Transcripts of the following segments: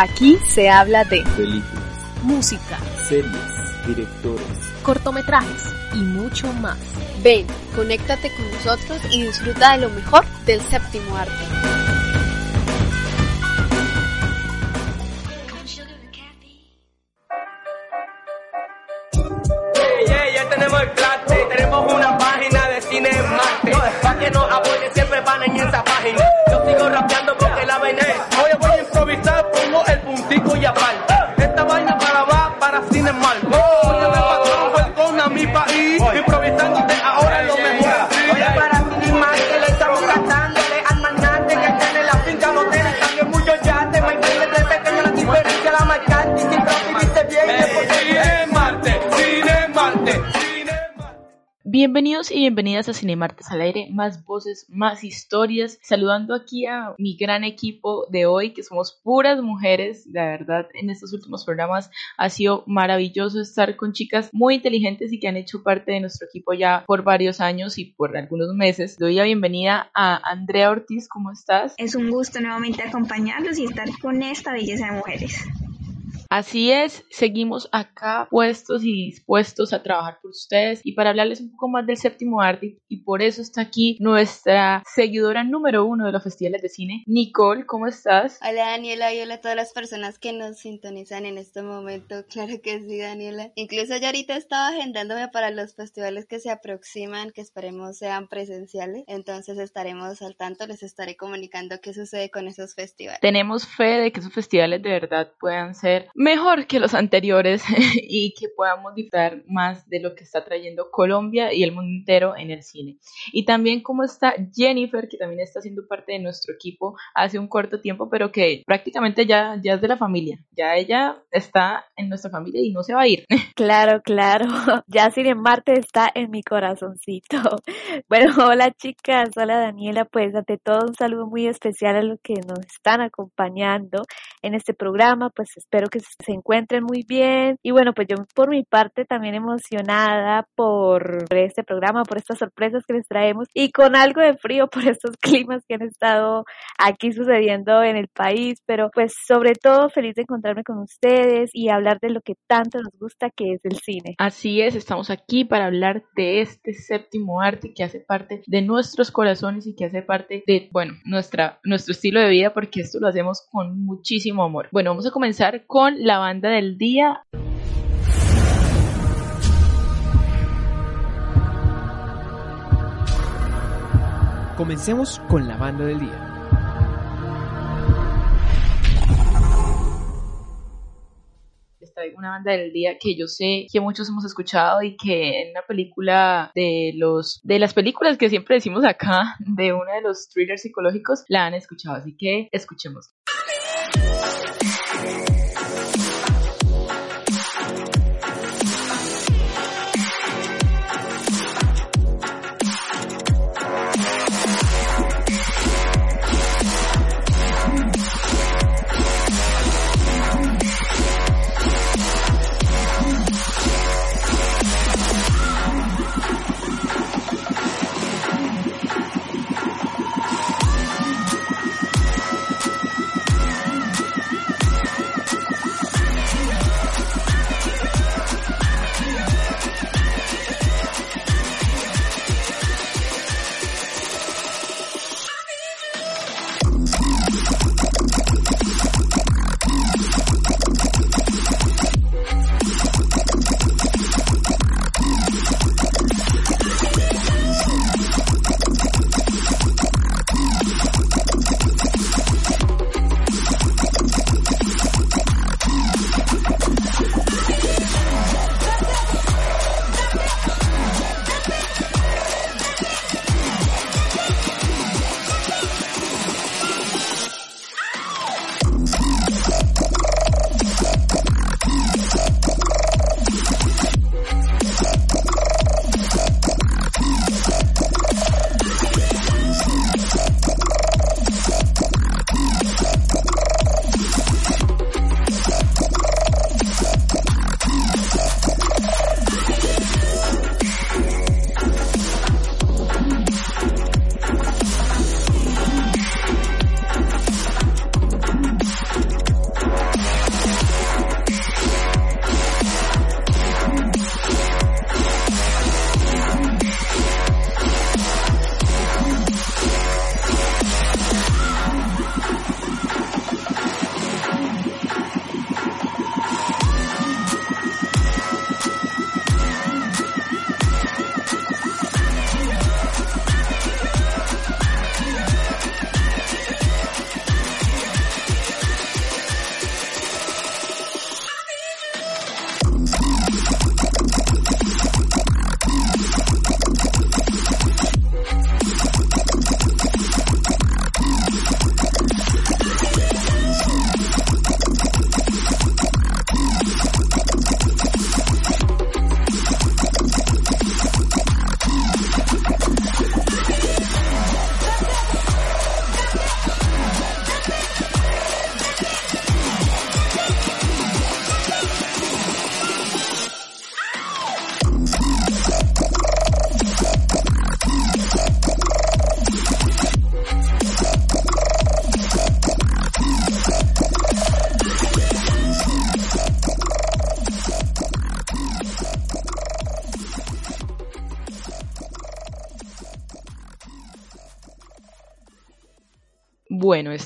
Aquí se habla de películas, música, series, directores, cortometrajes y mucho más. Ven, conéctate con nosotros y disfruta de lo mejor del séptimo arte. Yeah, ya tenemos el tenemos una página de cine en Marte. Pa' que nos apoye siempre van en esa página. Mi país. Improvisando de Bienvenidos y bienvenidas a Cinemartes al aire, más voces, más historias, saludando aquí a mi gran equipo de hoy, que somos puras mujeres, la verdad, en estos últimos programas ha sido maravilloso estar con chicas muy inteligentes y que han hecho parte de nuestro equipo ya por varios años y por algunos meses. Doy la bienvenida a Andrea Ortiz, ¿cómo estás? Es un gusto nuevamente acompañarlos y estar con esta belleza de mujeres. Así es, seguimos acá puestos y dispuestos a trabajar por ustedes y para hablarles un poco más del séptimo arte y por eso está aquí nuestra seguidora número uno de los festivales de cine, Nicole, ¿cómo estás? Hola Daniela y hola a todas las personas que nos sintonizan en este momento. Claro que sí, Daniela. Incluso yo ahorita estaba agendándome para los festivales que se aproximan, que esperemos sean presenciales. Entonces estaremos al tanto, les estaré comunicando qué sucede con esos festivales. Tenemos fe de que esos festivales de verdad puedan ser mejor que los anteriores y que podamos disfrutar más de lo que está trayendo Colombia y el mundo entero en el cine. Y también como está Jennifer, que también está siendo parte de nuestro equipo hace un corto tiempo, pero que prácticamente ya, ya es de la familia. Ya ella está en nuestra familia y no se va a ir. Claro, claro. Ya Cine Marte está en mi corazoncito. Bueno, hola chicas, hola Daniela. Pues ante todo un saludo muy especial a los que nos están acompañando en este programa. Pues espero que se encuentren muy bien. Y bueno, pues yo por mi parte también emocionada por este programa, por estas sorpresas que les traemos y con algo de frío por estos climas que han estado aquí sucediendo en el país. Pero pues sobre todo feliz de encontrarme con ustedes y hablar de lo que tanto nos gusta que es el cine. Así es, estamos aquí para hablar de este séptimo arte que hace parte de nuestros corazones y que hace parte de, bueno, nuestra, nuestro estilo de vida porque esto lo hacemos con muchísimo amor. Bueno, vamos a comenzar con la banda del día. Comencemos con la banda del día. Esta una banda del día que yo sé que muchos hemos escuchado y que en una película de los de las películas que siempre decimos acá de uno de los thrillers psicológicos la han escuchado, así que escuchemos.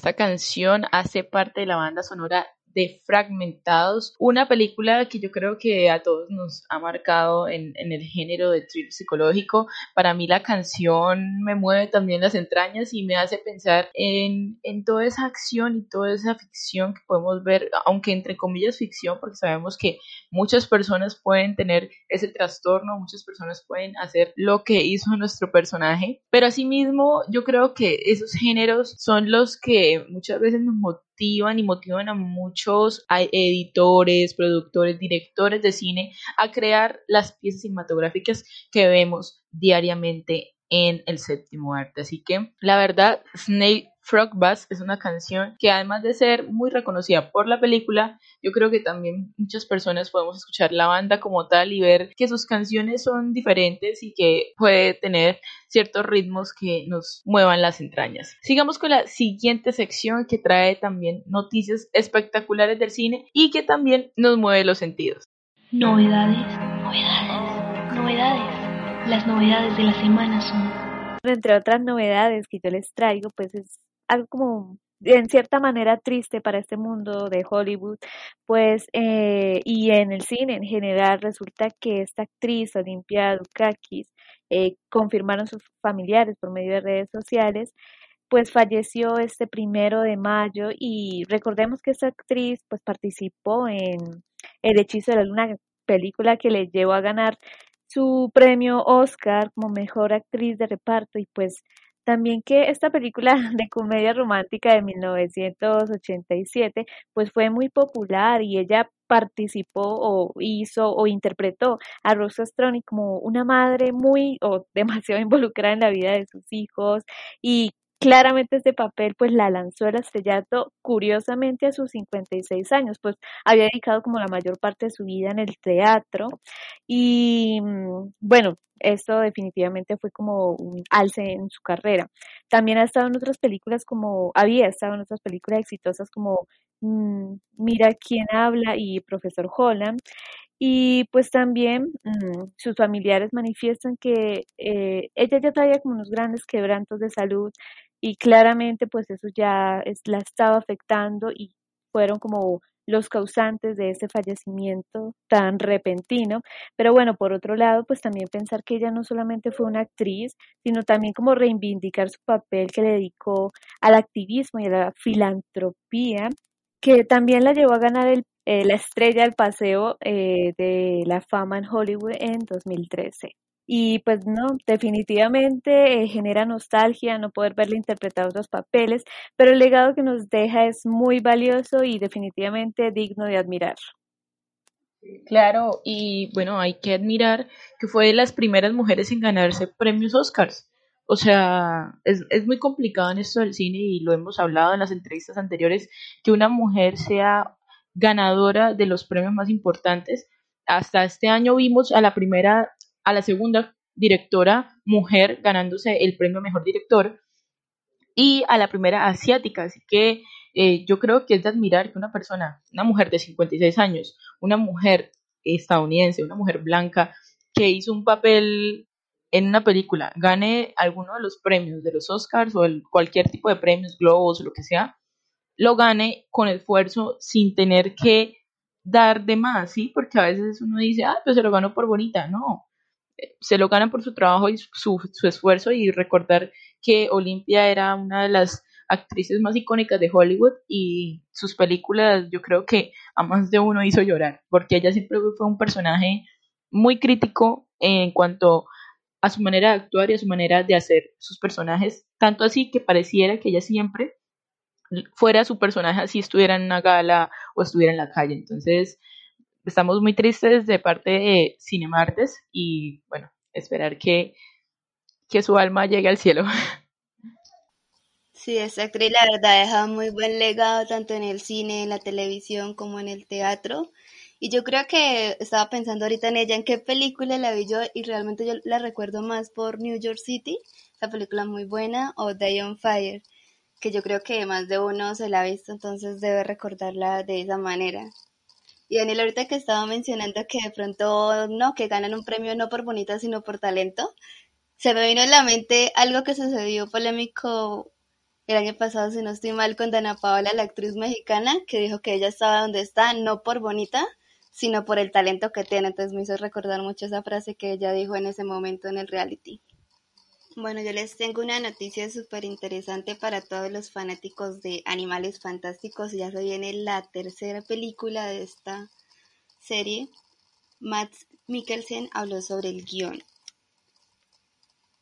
Esta canción hace parte de la banda sonora de Fragmentados, una película que yo creo que a todos nos ha marcado en, en, el género de thriller psicológico. Para mí la canción me mueve también las entrañas y me hace pensar en, en toda esa acción y toda esa ficción que podemos ver, aunque entre comillas ficción, porque sabemos que muchas personas pueden tener ese trastorno, muchas personas pueden hacer lo que hizo nuestro personaje, pero asimismo yo creo que esos géneros son los que muchas veces nos motivan y motivan a muchos editores, productores, directores de cine a crear las piezas cinematográficas que vemos diariamente en el séptimo arte. Así que la verdad, Snake Frog Bass es una canción que además de ser muy reconocida por la película, yo creo que también muchas personas podemos escuchar la banda como tal y ver que sus canciones son diferentes y que puede tener ciertos ritmos que nos muevan las entrañas. Sigamos con la siguiente sección que trae también noticias espectaculares del cine y que también nos mueve los sentidos. Novedades, novedades, novedades. Las novedades de la semana son entre otras novedades que yo les traigo, pues es algo como en cierta manera triste para este mundo de Hollywood, pues, eh, y en el cine en general, resulta que esta actriz, Olimpia Dukakis, eh, confirmaron sus familiares por medio de redes sociales, pues falleció este primero de mayo y recordemos que esta actriz pues participó en El hechizo de la luna, película que le llevó a ganar su premio Oscar como mejor actriz de reparto y pues también que esta película de comedia romántica de 1987 pues fue muy popular y ella participó o hizo o interpretó a Rosa Stroni como una madre muy o demasiado involucrada en la vida de sus hijos y claramente este papel pues la lanzó el estrellato curiosamente a sus 56 años, pues había dedicado como la mayor parte de su vida en el teatro y mm, bueno, esto definitivamente fue como un alce en su carrera. También ha estado en otras películas como, había estado en otras películas exitosas como mm, Mira quién habla y Profesor Holland. Y pues también mm, sus familiares manifiestan que eh, ella ya traía como unos grandes quebrantos de salud y claramente pues eso ya la estaba afectando y fueron como los causantes de ese fallecimiento tan repentino. Pero bueno, por otro lado, pues también pensar que ella no solamente fue una actriz, sino también como reivindicar su papel que le dedicó al activismo y a la filantropía, que también la llevó a ganar el, eh, la estrella del paseo eh, de la fama en Hollywood en 2013. Y pues no, definitivamente eh, genera nostalgia no poder verle interpretar otros papeles, pero el legado que nos deja es muy valioso y definitivamente digno de admirar. Claro, y bueno, hay que admirar que fue de las primeras mujeres en ganarse premios Oscars. O sea, es, es muy complicado en esto del cine y lo hemos hablado en las entrevistas anteriores, que una mujer sea ganadora de los premios más importantes. Hasta este año vimos a la primera a la segunda directora mujer ganándose el premio Mejor Director y a la primera asiática. Así que eh, yo creo que es de admirar que una persona, una mujer de 56 años, una mujer estadounidense, una mujer blanca, que hizo un papel en una película, gane alguno de los premios de los Oscars o el, cualquier tipo de premios, globos lo que sea, lo gane con esfuerzo sin tener que dar de más, ¿sí? Porque a veces uno dice, ah, pues se lo ganó por bonita. No, se lo ganan por su trabajo y su, esfuerzo y recordar que Olimpia era una de las actrices más icónicas de Hollywood y sus películas yo creo que a más de uno hizo llorar porque ella siempre fue un personaje muy crítico en cuanto a su manera de actuar y a su manera de hacer sus personajes, tanto así que pareciera que ella siempre fuera su personaje así estuviera en una gala o estuviera en la calle. Entonces, estamos muy tristes de parte de Cinemartes y bueno, esperar que, que su alma llegue al cielo. Sí, esa actriz la verdad deja muy buen legado tanto en el cine, en la televisión como en el teatro. Y yo creo que estaba pensando ahorita en ella, en qué película la vi yo y realmente yo la recuerdo más por New York City, esa película muy buena, o Day on Fire, que yo creo que más de uno se la ha visto, entonces debe recordarla de esa manera. Y Daniel, ahorita que estaba mencionando que de pronto no, que ganan un premio no por bonita, sino por talento, se me vino en la mente algo que sucedió polémico el año pasado, si no estoy mal, con Dana Paola, la actriz mexicana, que dijo que ella estaba donde está, no por bonita, sino por el talento que tiene. Entonces me hizo recordar mucho esa frase que ella dijo en ese momento en el reality. Bueno, yo les tengo una noticia súper interesante para todos los fanáticos de Animales Fantásticos. Ya se viene la tercera película de esta serie. Matt Mikkelsen habló sobre el guion.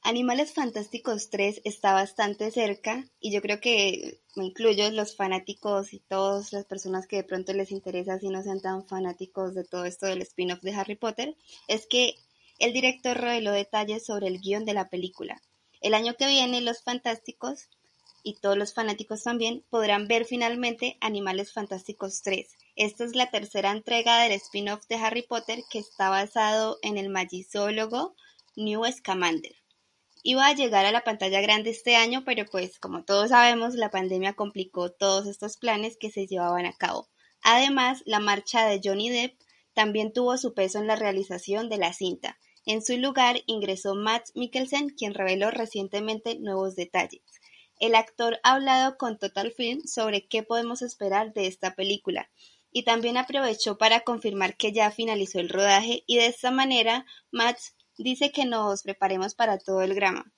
Animales Fantásticos 3 está bastante cerca y yo creo que me incluyo los fanáticos y todas las personas que de pronto les interesa si no sean tan fanáticos de todo esto del spin-off de Harry Potter, es que el director reveló detalles sobre el guion de la película. El año que viene los fantásticos y todos los fanáticos también podrán ver finalmente Animales Fantásticos 3. Esta es la tercera entrega del spin-off de Harry Potter que está basado en el magizólogo New Scamander. Iba a llegar a la pantalla grande este año, pero pues como todos sabemos, la pandemia complicó todos estos planes que se llevaban a cabo. Además, la marcha de Johnny Depp también tuvo su peso en la realización de la cinta. En su lugar ingresó Matt Mikkelsen, quien reveló recientemente nuevos detalles. El actor ha hablado con Total Film sobre qué podemos esperar de esta película y también aprovechó para confirmar que ya finalizó el rodaje y de esta manera Matt dice que nos preparemos para todo el grama.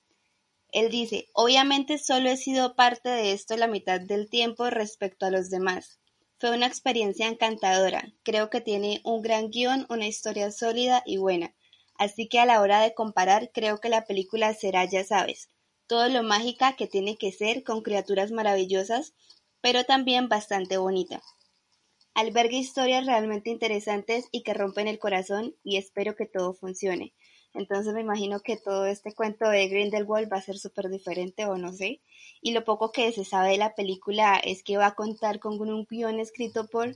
Él dice, obviamente solo he sido parte de esto la mitad del tiempo respecto a los demás. Fue una experiencia encantadora, creo que tiene un gran guion, una historia sólida y buena. Así que a la hora de comparar creo que la película será, ya sabes, todo lo mágica que tiene que ser con criaturas maravillosas, pero también bastante bonita. Alberga historias realmente interesantes y que rompen el corazón y espero que todo funcione. Entonces me imagino que todo este cuento de Grindelwald va a ser súper diferente o no sé. Y lo poco que se sabe de la película es que va a contar con un guion escrito por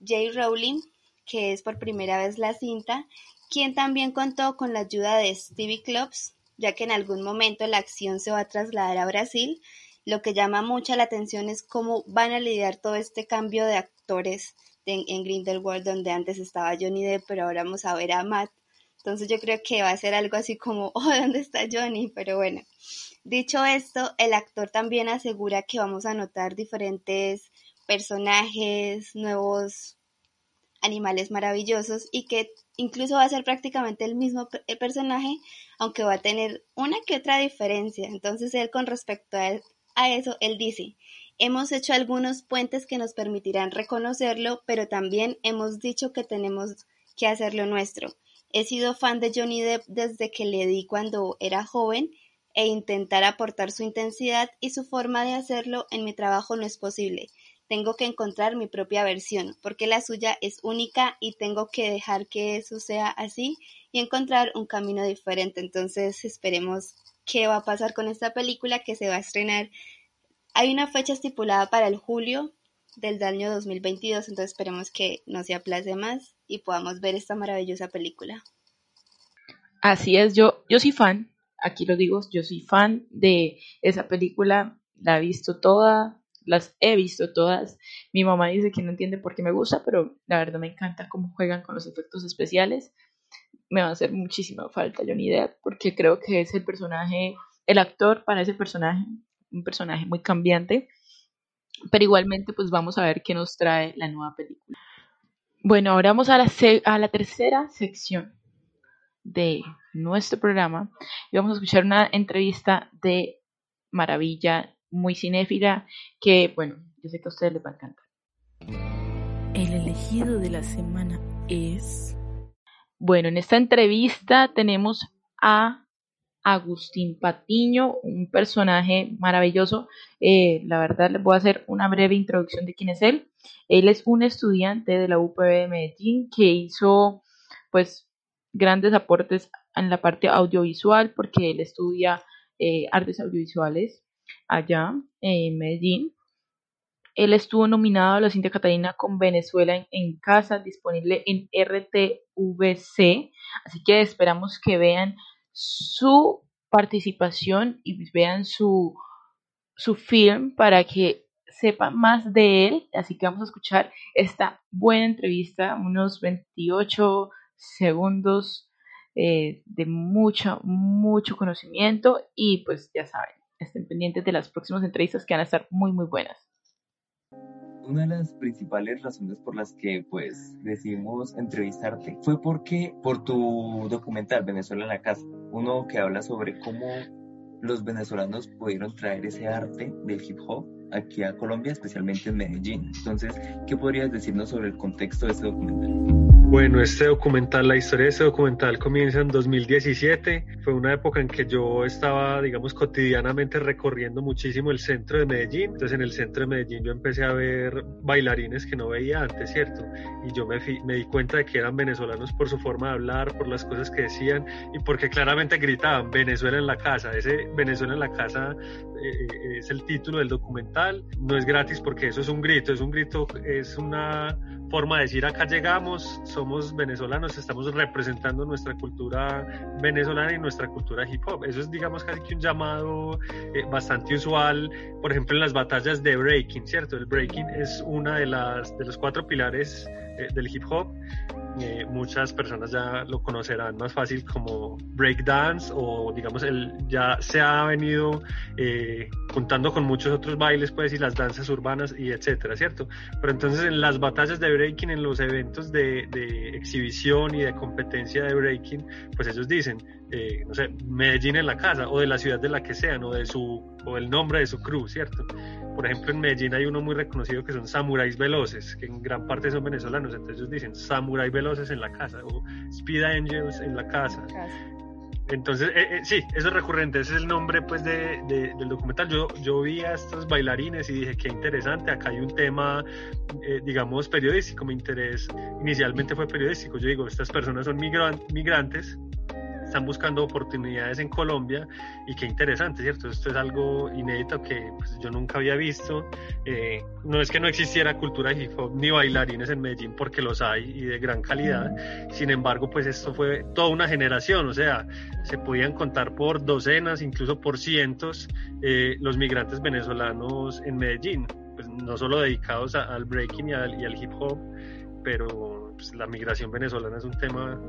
J. Rowling, que es por primera vez la cinta, quien también contó con la ayuda de Stevie Clubs, ya que en algún momento la acción se va a trasladar a Brasil. Lo que llama mucha la atención es cómo van a lidiar todo este cambio de actores en, en Grindelwald, donde antes estaba Johnny Depp, pero ahora vamos a ver a Matt entonces yo creo que va a ser algo así como, oh, ¿dónde está Johnny? Pero bueno, dicho esto, el actor también asegura que vamos a notar diferentes personajes, nuevos animales maravillosos y que incluso va a ser prácticamente el mismo personaje, aunque va a tener una que otra diferencia. Entonces él con respecto a, a eso, él dice, hemos hecho algunos puentes que nos permitirán reconocerlo, pero también hemos dicho que tenemos que hacerlo nuestro. He sido fan de Johnny Depp desde que le di cuando era joven e intentar aportar su intensidad y su forma de hacerlo en mi trabajo no es posible. Tengo que encontrar mi propia versión, porque la suya es única y tengo que dejar que eso sea así y encontrar un camino diferente. Entonces esperemos qué va a pasar con esta película que se va a estrenar. Hay una fecha estipulada para el julio del año 2022, entonces esperemos que no se aplace más y podamos ver esta maravillosa película. Así es, yo, yo soy fan, aquí lo digo, yo soy fan de esa película, la he visto toda, las he visto todas. Mi mamá dice que no entiende por qué me gusta, pero la verdad me encanta cómo juegan con los efectos especiales. Me va a hacer muchísima falta Johnny Depp porque creo que es el personaje, el actor para ese personaje, un personaje muy cambiante. Pero igualmente pues vamos a ver qué nos trae la nueva película. Bueno, ahora vamos a la, a la tercera sección de nuestro programa y vamos a escuchar una entrevista de Maravilla, muy cinéfila, que bueno, yo sé que a ustedes les va a encantar. El elegido de la semana es... Bueno, en esta entrevista tenemos a Agustín Patiño, un personaje maravilloso. Eh, la verdad, les voy a hacer una breve introducción de quién es él. Él es un estudiante de la UPB de Medellín que hizo, pues, grandes aportes en la parte audiovisual porque él estudia eh, artes audiovisuales allá en Medellín. Él estuvo nominado a la Cinta Catalina con Venezuela en, en, casa, disponible en RTVC. Así que esperamos que vean su participación y vean su, su film para que sepan más de él. Así que vamos a escuchar esta buena entrevista, unos 28 segundos eh, de mucho, mucho conocimiento y pues ya saben, estén pendientes de las próximas entrevistas que van a estar muy, muy buenas. Una de las principales razones por las que pues decidimos entrevistarte fue porque por tu documental Venezuela en la casa, uno que habla sobre cómo los venezolanos pudieron traer ese arte del hip hop aquí a Colombia, especialmente en Medellín. Entonces, ¿qué podrías decirnos sobre el contexto de este documental? Bueno, este documental, la historia de este documental comienza en 2017. Fue una época en que yo estaba, digamos, cotidianamente recorriendo muchísimo el centro de Medellín. Entonces, en el centro de Medellín yo empecé a ver bailarines que no veía antes, ¿cierto? Y yo me, di cuenta de que eran venezolanos por su forma de hablar, por las cosas que decían y porque claramente gritaban Venezuela en la casa. Ese Venezuela en la casa eh, es el título del documental. No es gratis porque eso es un grito, es un grito, es una forma de decir acá llegamos, somos venezolanos, estamos representando nuestra cultura venezolana y nuestra cultura hip hop. Eso es, digamos, casi que un llamado eh, bastante usual, por ejemplo, en las batallas de breaking, ¿cierto? El breaking es una de, las, de los cuatro pilares eh, del hip hop. Eh, muchas personas ya lo conocerán más fácil como breakdance o digamos el ya se ha venido eh, juntando con muchos otros bailes pues y las danzas urbanas y etcétera cierto pero entonces en las batallas de breaking en los eventos de, de exhibición y de competencia de breaking pues ellos dicen eh, no sé, Medellín en la casa o de la ciudad de la que sean o de su o el nombre de su crew, ¿cierto? Por ejemplo, en Medellín hay uno muy reconocido que son samuráis veloces, que en gran parte son venezolanos, entonces ellos dicen samuráis veloces en la casa o Speed Angels en la casa. Entonces, eh, eh, sí, eso es recurrente, ese es el nombre pues de, del documental. Yo, yo vi a estos bailarines y dije, qué interesante, acá hay un tema, digamos, periodístico. Mi interés inicialmente fue periodístico. Yo digo, estas personas son migrantes están buscando oportunidades en Colombia y qué interesante, ¿cierto? Esto es algo inédito que pues, yo nunca había visto. Eh, no es que no existiera cultura hip hop ni bailarines en Medellín porque los hay y de gran calidad. Sin embargo, pues esto fue toda una generación, o sea, se podían contar por docenas, incluso por cientos, eh, los migrantes venezolanos en Medellín, pues no solo dedicados al breaking y al, y al hip hop, pero pues, la migración venezolana es un tema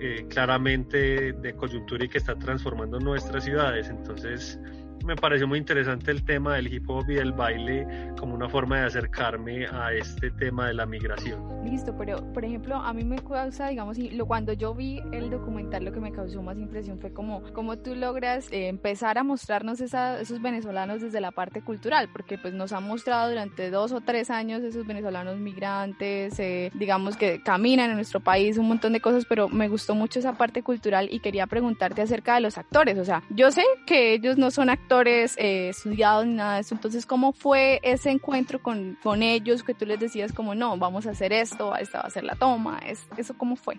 eh, claramente de coyuntura y que está transformando nuestras ciudades. Entonces, me pareció muy interesante el tema del hip hop y del baile como una forma de acercarme a este tema de la migración. Listo, pero por ejemplo, a mí me causa, digamos, lo, cuando yo vi el documental, lo que me causó más impresión fue como, como tú logras eh, empezar a mostrarnos esos venezolanos desde la parte cultural, porque pues nos han mostrado durante dos o tres años esos venezolanos migrantes, eh, digamos que caminan en nuestro país, un montón de cosas, pero me gustó mucho esa parte cultural y quería preguntarte acerca de los actores, o sea, yo sé que ellos no son actores, eh, estudiados ni nada de eso. Entonces, ¿cómo fue ese encuentro con, con ellos que tú les decías como, no, vamos a hacer esto, esta va a ser la toma? ¿Es, ¿Eso cómo fue?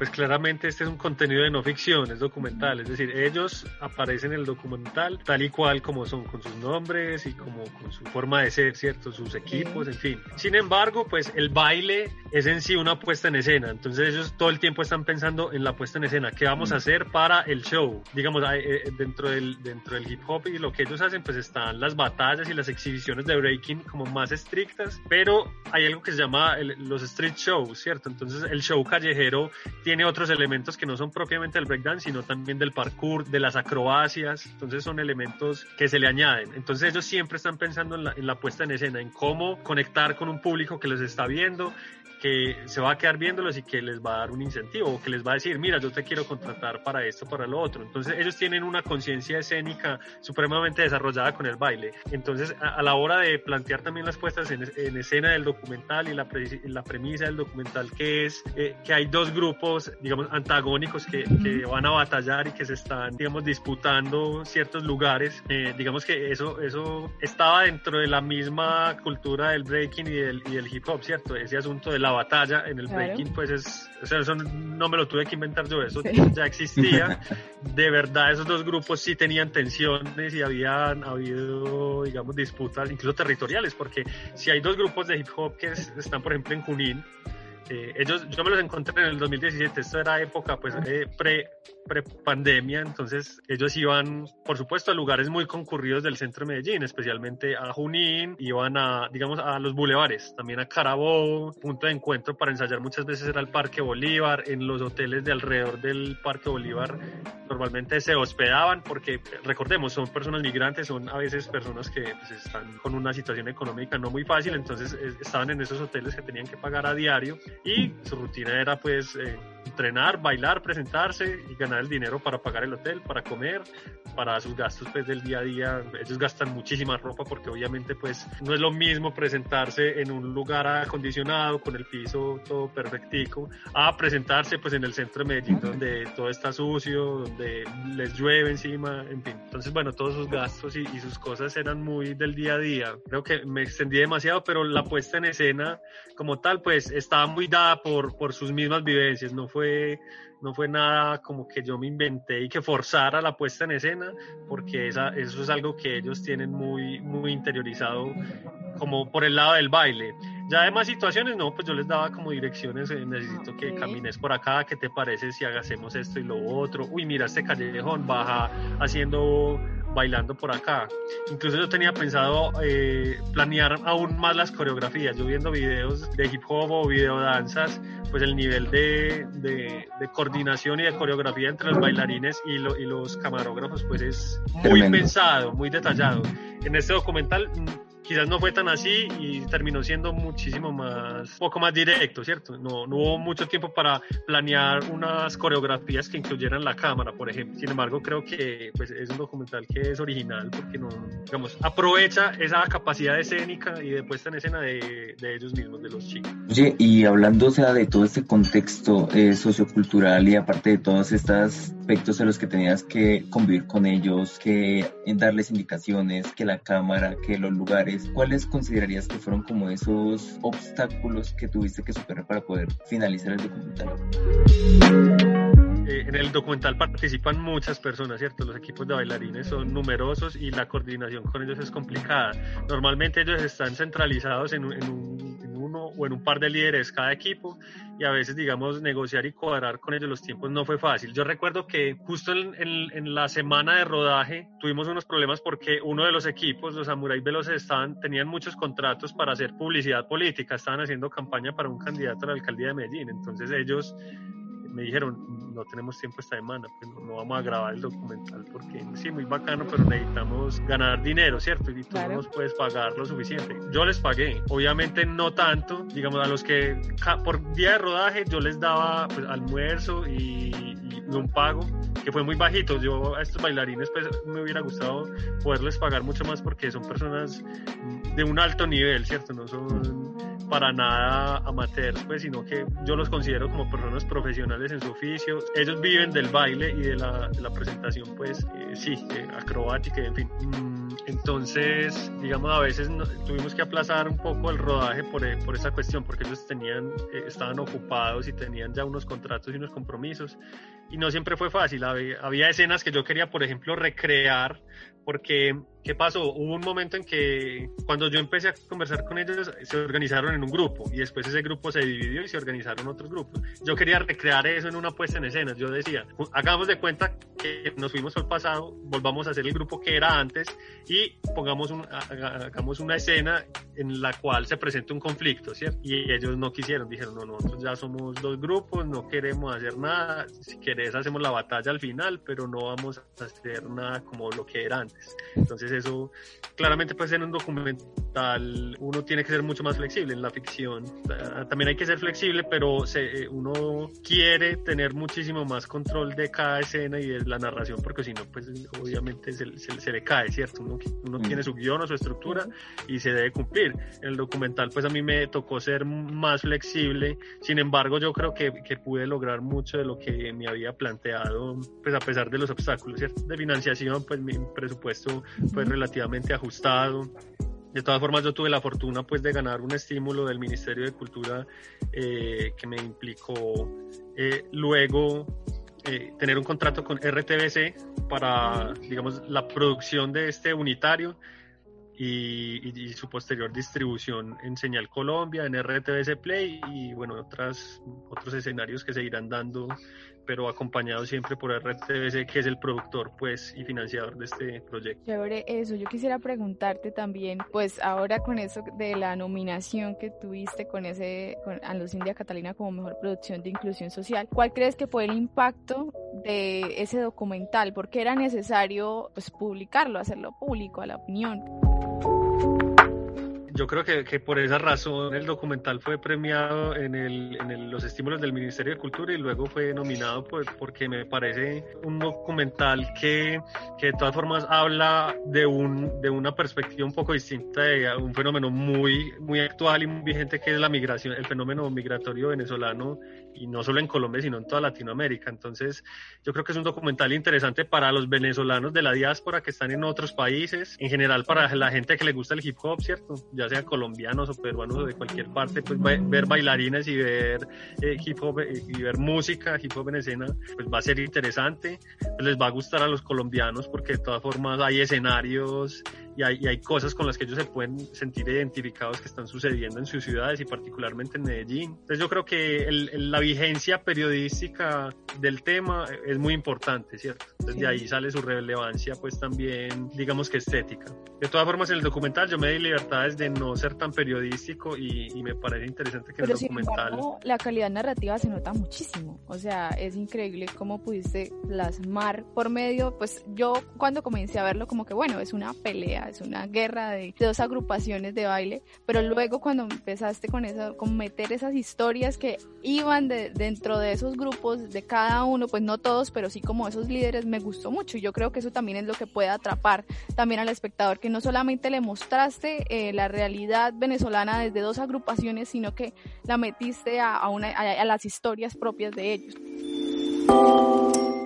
Pues claramente este es un contenido de no ficción, es documental, es decir, ellos aparecen en el documental tal y cual como son, con sus nombres y como con su forma de ser, ¿cierto? Sus equipos, en fin. Sin embargo, pues el baile es en sí una puesta en escena, entonces ellos todo el tiempo están pensando en la puesta en escena, ¿qué vamos a hacer para el show? Digamos, eh, dentro del, dentro del hip hop y lo que ellos hacen, pues están las batallas y las exhibiciones de breaking como más estrictas, pero hay algo que se llama los street shows, ¿cierto? Entonces el show callejero tiene otros elementos que no son propiamente del breakdance, sino también del parkour, de las acrobacias. Entonces son elementos que se le añaden. Entonces ellos siempre están pensando en la, en la puesta en escena, en cómo conectar con un público que los está viendo, que se va a quedar viéndolos y que les va a dar un incentivo o que les va a decir, mira, yo te quiero contratar para esto, para lo otro. Entonces ellos tienen una conciencia escénica supremamente desarrollada con el baile. Entonces a, la hora de plantear también las puestas en, escena del documental y la, la, premisa del documental que es eh, que hay dos grupos, digamos, antagónicos que, que, van a batallar y que se están, digamos, disputando ciertos lugares, eh, digamos que eso, eso estaba dentro de la misma cultura del breaking y del, y del hip hop, ¿cierto? Ese asunto de la batalla en el breaking, pues es, o sea, eso no me lo tuve que inventar yo, eso ya existía. De verdad, esos dos grupos sí tenían tensiones y habían habido, digamos, disputas, incluso territoriales, porque si hay dos grupos de hip hop que están, por ejemplo, en Junín, eh, ellos, yo me los encontré en el 2017, esto era época, pues, eh, pre pre-pandemia, entonces ellos iban, por supuesto, a lugares muy concurridos del centro de Medellín, especialmente a Junín, iban a, digamos, a los bulevares, también a Carabobo, punto de encuentro para ensayar muchas veces era el Parque Bolívar, en los hoteles de alrededor del Parque Bolívar normalmente se hospedaban porque, recordemos, son personas migrantes, son a veces personas que pues, están con una situación económica no muy fácil, entonces eh, estaban en esos hoteles que tenían que pagar a diario y su rutina era pues eh, entrenar, bailar, presentarse y ganar el dinero para pagar el hotel, para comer, para sus gastos pues del día a día. Ellos gastan muchísima ropa porque obviamente pues no es lo mismo presentarse en un lugar acondicionado con el piso todo perfectico a presentarse pues en el centro de Medellín donde todo está sucio, donde les llueve encima, en fin. Entonces bueno, todos sus gastos y, y sus cosas eran muy del día a día. Creo que me extendí demasiado, pero la puesta en escena como tal pues estaba muy dada por, por sus mismas vivencias, no fue, no fue nada como que yo me inventé y que forzara la puesta en escena, porque esa, eso es algo que ellos tienen muy, muy interiorizado como por el lado del baile. Ya de más situaciones, no, pues yo les daba como direcciones, eh, necesito que camines por acá, ¿qué te parece si hagamos esto y lo otro? Uy, mira este callejón, baja haciendo bailando por acá. Incluso yo tenía pensado eh, planear aún más las coreografías. Yo viendo videos de hip hop o video danzas, pues el nivel de, de, de coordinación y de coreografía entre los bailarines y, lo, y los camarógrafos pues es muy Tremendo. pensado, muy detallado. En este documental quizás no fue tan así y terminó siendo muchísimo más, poco más directo, ¿cierto? No, no hubo mucho tiempo para planear unas coreografías que incluyeran la cámara, por ejemplo. Sin embargo, creo que pues, es un documental que es original porque no, digamos, aprovecha esa capacidad escénica y de puesta en escena de, de ellos mismos, de los chicos. Oye, y hablando o sea, de todo este contexto eh, sociocultural y aparte de todos estos aspectos en los que tenías que convivir con ellos, que darles indicaciones, que la cámara, que los lugares, ¿cuáles considerarías que fueron como esos obstáculos que tuviste que superar para poder finalizar el documental? Eh, en el documental participan muchas personas, ¿cierto? Los equipos de bailarines son numerosos y la coordinación con ellos es complicada. Normalmente ellos están centralizados en, en un- en uno o en un par de líderes cada equipo y a veces, digamos, negociar y cuadrar con ellos los tiempos no fue fácil. Yo recuerdo que justo en, en- en la semana de rodaje tuvimos unos problemas porque uno de los equipos, los Samurai Veloces, estaban, tenían muchos contratos para hacer publicidad política, estaban haciendo campaña para un candidato a la alcaldía de Medellín. Entonces ellos me dijeron, no tenemos tiempo esta semana, pues no, no vamos a grabar el documental porque sí, muy bacano, pero necesitamos ganar dinero, ¿cierto? Y tú Claro. no nos puedes pagar lo suficiente. Yo les pagué, obviamente no tanto, digamos, a los que por día de rodaje yo les daba pues, almuerzo y, y un pago que fue muy bajito. Yo a estos bailarines pues me hubiera gustado poderles pagar mucho más porque son personas de un alto nivel, ¿cierto? No son para nada amateurs, pues, sino que yo los considero como personas profesionales en su oficio. Ellos viven del baile y de la, presentación, pues, eh, sí, eh, acrobática, en fin. Mm, entonces, digamos, a veces tuvimos que aplazar un poco el rodaje por, eh, por esa cuestión, porque ellos tenían, eh, estaban ocupados y tenían ya unos contratos y unos compromisos. Y no siempre fue fácil. Había escenas que yo quería, por ejemplo, recrear, porque, ¿qué pasó? Hubo un momento en que cuando yo empecé a conversar con ellos, se organizaron en un grupo y después ese grupo se dividió y se organizaron otros grupos. Yo quería recrear eso en una puesta en escena. Yo decía, hagamos de cuenta que nos fuimos al pasado, volvamos a hacer el grupo que era antes y pongamos un, haga- hagamos una escena en la cual se presenta un conflicto, ¿cierto? Y ellos no quisieron, dijeron, no, nosotros ya somos dos grupos, no queremos hacer nada, si querés hacemos la batalla al final, pero no vamos a hacer nada como lo que era antes. Entonces eso, claramente pues en un documental uno tiene que ser mucho más flexible, en la ficción ah, también hay que ser flexible, pero se, eh, uno quiere tener muchísimo más control de cada escena y de la narración, porque si no, pues obviamente se, se- se le cae, ¿cierto? Uno, uno tiene su guion o su estructura y se debe cumplir. En el documental, pues a mí me tocó ser más flexible, sin embargo, yo creo que, que pude lograr mucho de lo que me había planteado, pues a pesar de los obstáculos, ¿cierto? De financiación, pues mi presupuesto fue relativamente ajustado. De todas formas, yo tuve la fortuna pues de ganar un estímulo del Ministerio de Cultura eh, que me implicó eh, luego eh, tener un contrato con RTBC para, digamos, la producción de este unitario y, su posterior distribución en Señal Colombia, en RTBC Play y bueno, otras, otros escenarios que se irán dando pero acompañado siempre por RTBC, que es el productor pues y financiador de este proyecto. Chévere eso, yo quisiera preguntarte también, pues ahora con eso de la nominación que tuviste con ese, con Andaluz India Catalina como mejor producción de inclusión social, ¿cuál crees que fue el impacto de ese documental? ¿Por qué era necesario pues publicarlo, hacerlo público a la opinión? Yo creo que, que, por esa razón el documental fue premiado en, el, en los estímulos del Ministerio de Cultura y luego fue nominado por, porque me parece un documental que, que de todas formas habla de, un, de una perspectiva un poco distinta de un fenómeno muy, muy actual y muy vigente que es la migración, el fenómeno migratorio venezolano y no solo en Colombia sino en toda Latinoamérica. Entonces yo creo que es un documental interesante para los venezolanos de la diáspora que están en otros países, en general para la gente que le gusta el hip hop, ¿cierto? Ya sea colombianos o peruanos o de cualquier parte, pues ver bailarines y ver eh, hip hop eh, y ver música hip hop en escena, pues va a ser interesante, pues les va a gustar a los colombianos porque de todas formas hay escenarios y hay, y hay, cosas con las que ellos se pueden sentir identificados que están sucediendo en sus ciudades y particularmente en Medellín. Entonces yo creo que el, la vigencia periodística del tema es muy importante, ¿cierto? Entonces de ahí sale su relevancia pues también digamos que estética. De todas formas en el documental yo me di libertades de no ser tan periodístico y, y me parece interesante que Pero el documental... la calidad narrativa se nota muchísimo, o sea, es increíble cómo pudiste plasmar por medio, pues yo cuando comencé a verlo como que bueno, es una pelea es una guerra de, dos agrupaciones de baile, pero luego cuando empezaste con eso, con meter esas historias que iban de, dentro de esos grupos, de cada uno, pues no todos, pero sí como esos líderes, me gustó mucho. Y yo creo que eso también es lo que puede atrapar también al espectador, que no solamente le mostraste eh, la realidad venezolana desde dos agrupaciones, sino que la metiste a, una, a las historias propias de ellos.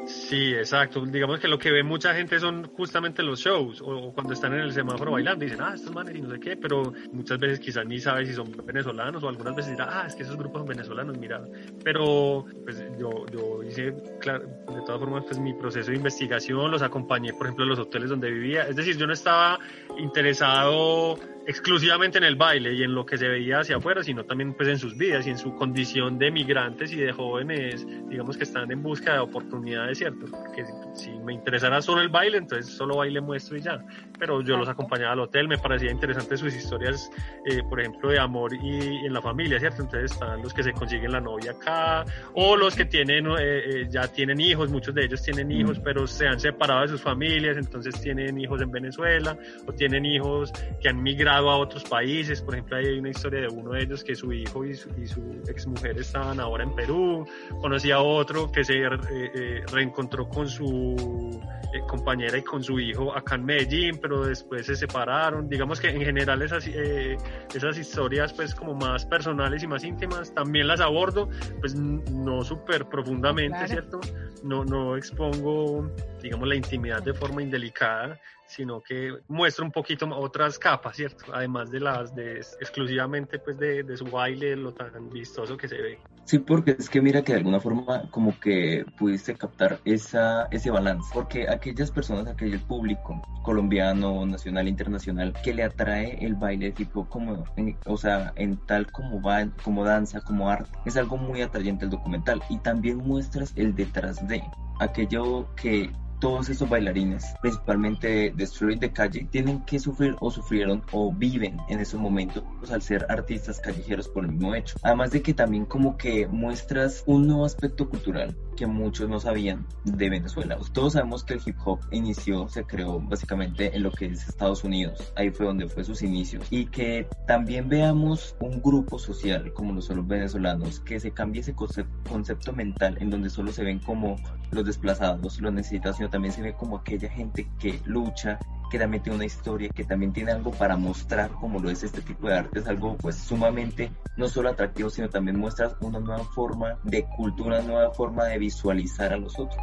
Sí, exacto. Digamos que lo que ve mucha gente son justamente los shows o, cuando están en el semáforo bailando y dicen, ah, estos manes y no sé qué, pero muchas veces quizás ni sabe si son venezolanos o algunas veces dirá, ah, es que esos grupos son venezolanos, mira. Pero pues yo, yo hice, claro, de todas formas, pues mi proceso de investigación, los acompañé, por ejemplo, a los hoteles donde vivía. Es decir, yo no estaba interesado exclusivamente en el baile y en lo que se veía hacia afuera, sino también pues en sus vidas y en su condición de migrantes y de jóvenes, digamos que están en busca de oportunidades, ¿cierto? Porque si, me interesara solo el baile, entonces solo baile muestro y ya. Pero yo los acompañaba al hotel, me parecía interesante sus historias, eh, por ejemplo, de amor y, en la familia, ¿cierto? Entonces están los que se consiguen la novia acá, o los que tienen, eh, eh, ya tienen hijos, muchos de ellos tienen hijos, pero se han separado de sus familias, entonces tienen hijos en Venezuela, o tienen hijos que han migrado a otros países. Por ejemplo, hay una historia de uno de ellos que su hijo y su, y su exmujer estaban ahora en Perú. Conocí a otro que se eh, eh, reencontró con su eh, compañera y con su hijo acá en Medellín, pero después se separaron. Digamos que en general esas, esas historias pues como más personales y más íntimas también las abordo, pues no súper profundamente, ¿cierto? No, no expongo, digamos, la intimidad de forma indelicada, sino que muestra un poquito otras capas, ¿cierto? Además de las de exclusivamente pues de, de, su baile, lo tan vistoso que se ve. Sí, porque es que mira que de alguna forma como que pudiste captar esa, ese balance, porque aquellas personas, aquel público colombiano, nacional, internacional, que le atrae el baile tipo como, o sea, en tal como va, como danza, como arte, es algo muy atrayente el documental y también muestras el detrás de aquello que todos esos bailarines, principalmente de street de calle, tienen que sufrir o sufrieron o viven en esos momentos al ser artistas callejeros por el mismo hecho. Además de que también como que muestras un nuevo aspecto cultural que muchos no sabían de Venezuela. Todos sabemos que el hip hop inició, se creó básicamente en lo que es Estados Unidos. Ahí fue donde fue sus inicios. Y que también veamos un grupo social como los venezolanos, que se cambie ese concepto mental en donde solo se ven como los desplazados, los necesitados, también se ve como aquella gente que lucha, que también tiene una historia, que también tiene algo para mostrar como lo es este tipo de arte, es algo pues sumamente no solo atractivo, sino también muestra una nueva forma de cultura, una nueva forma de visualizar a los otros.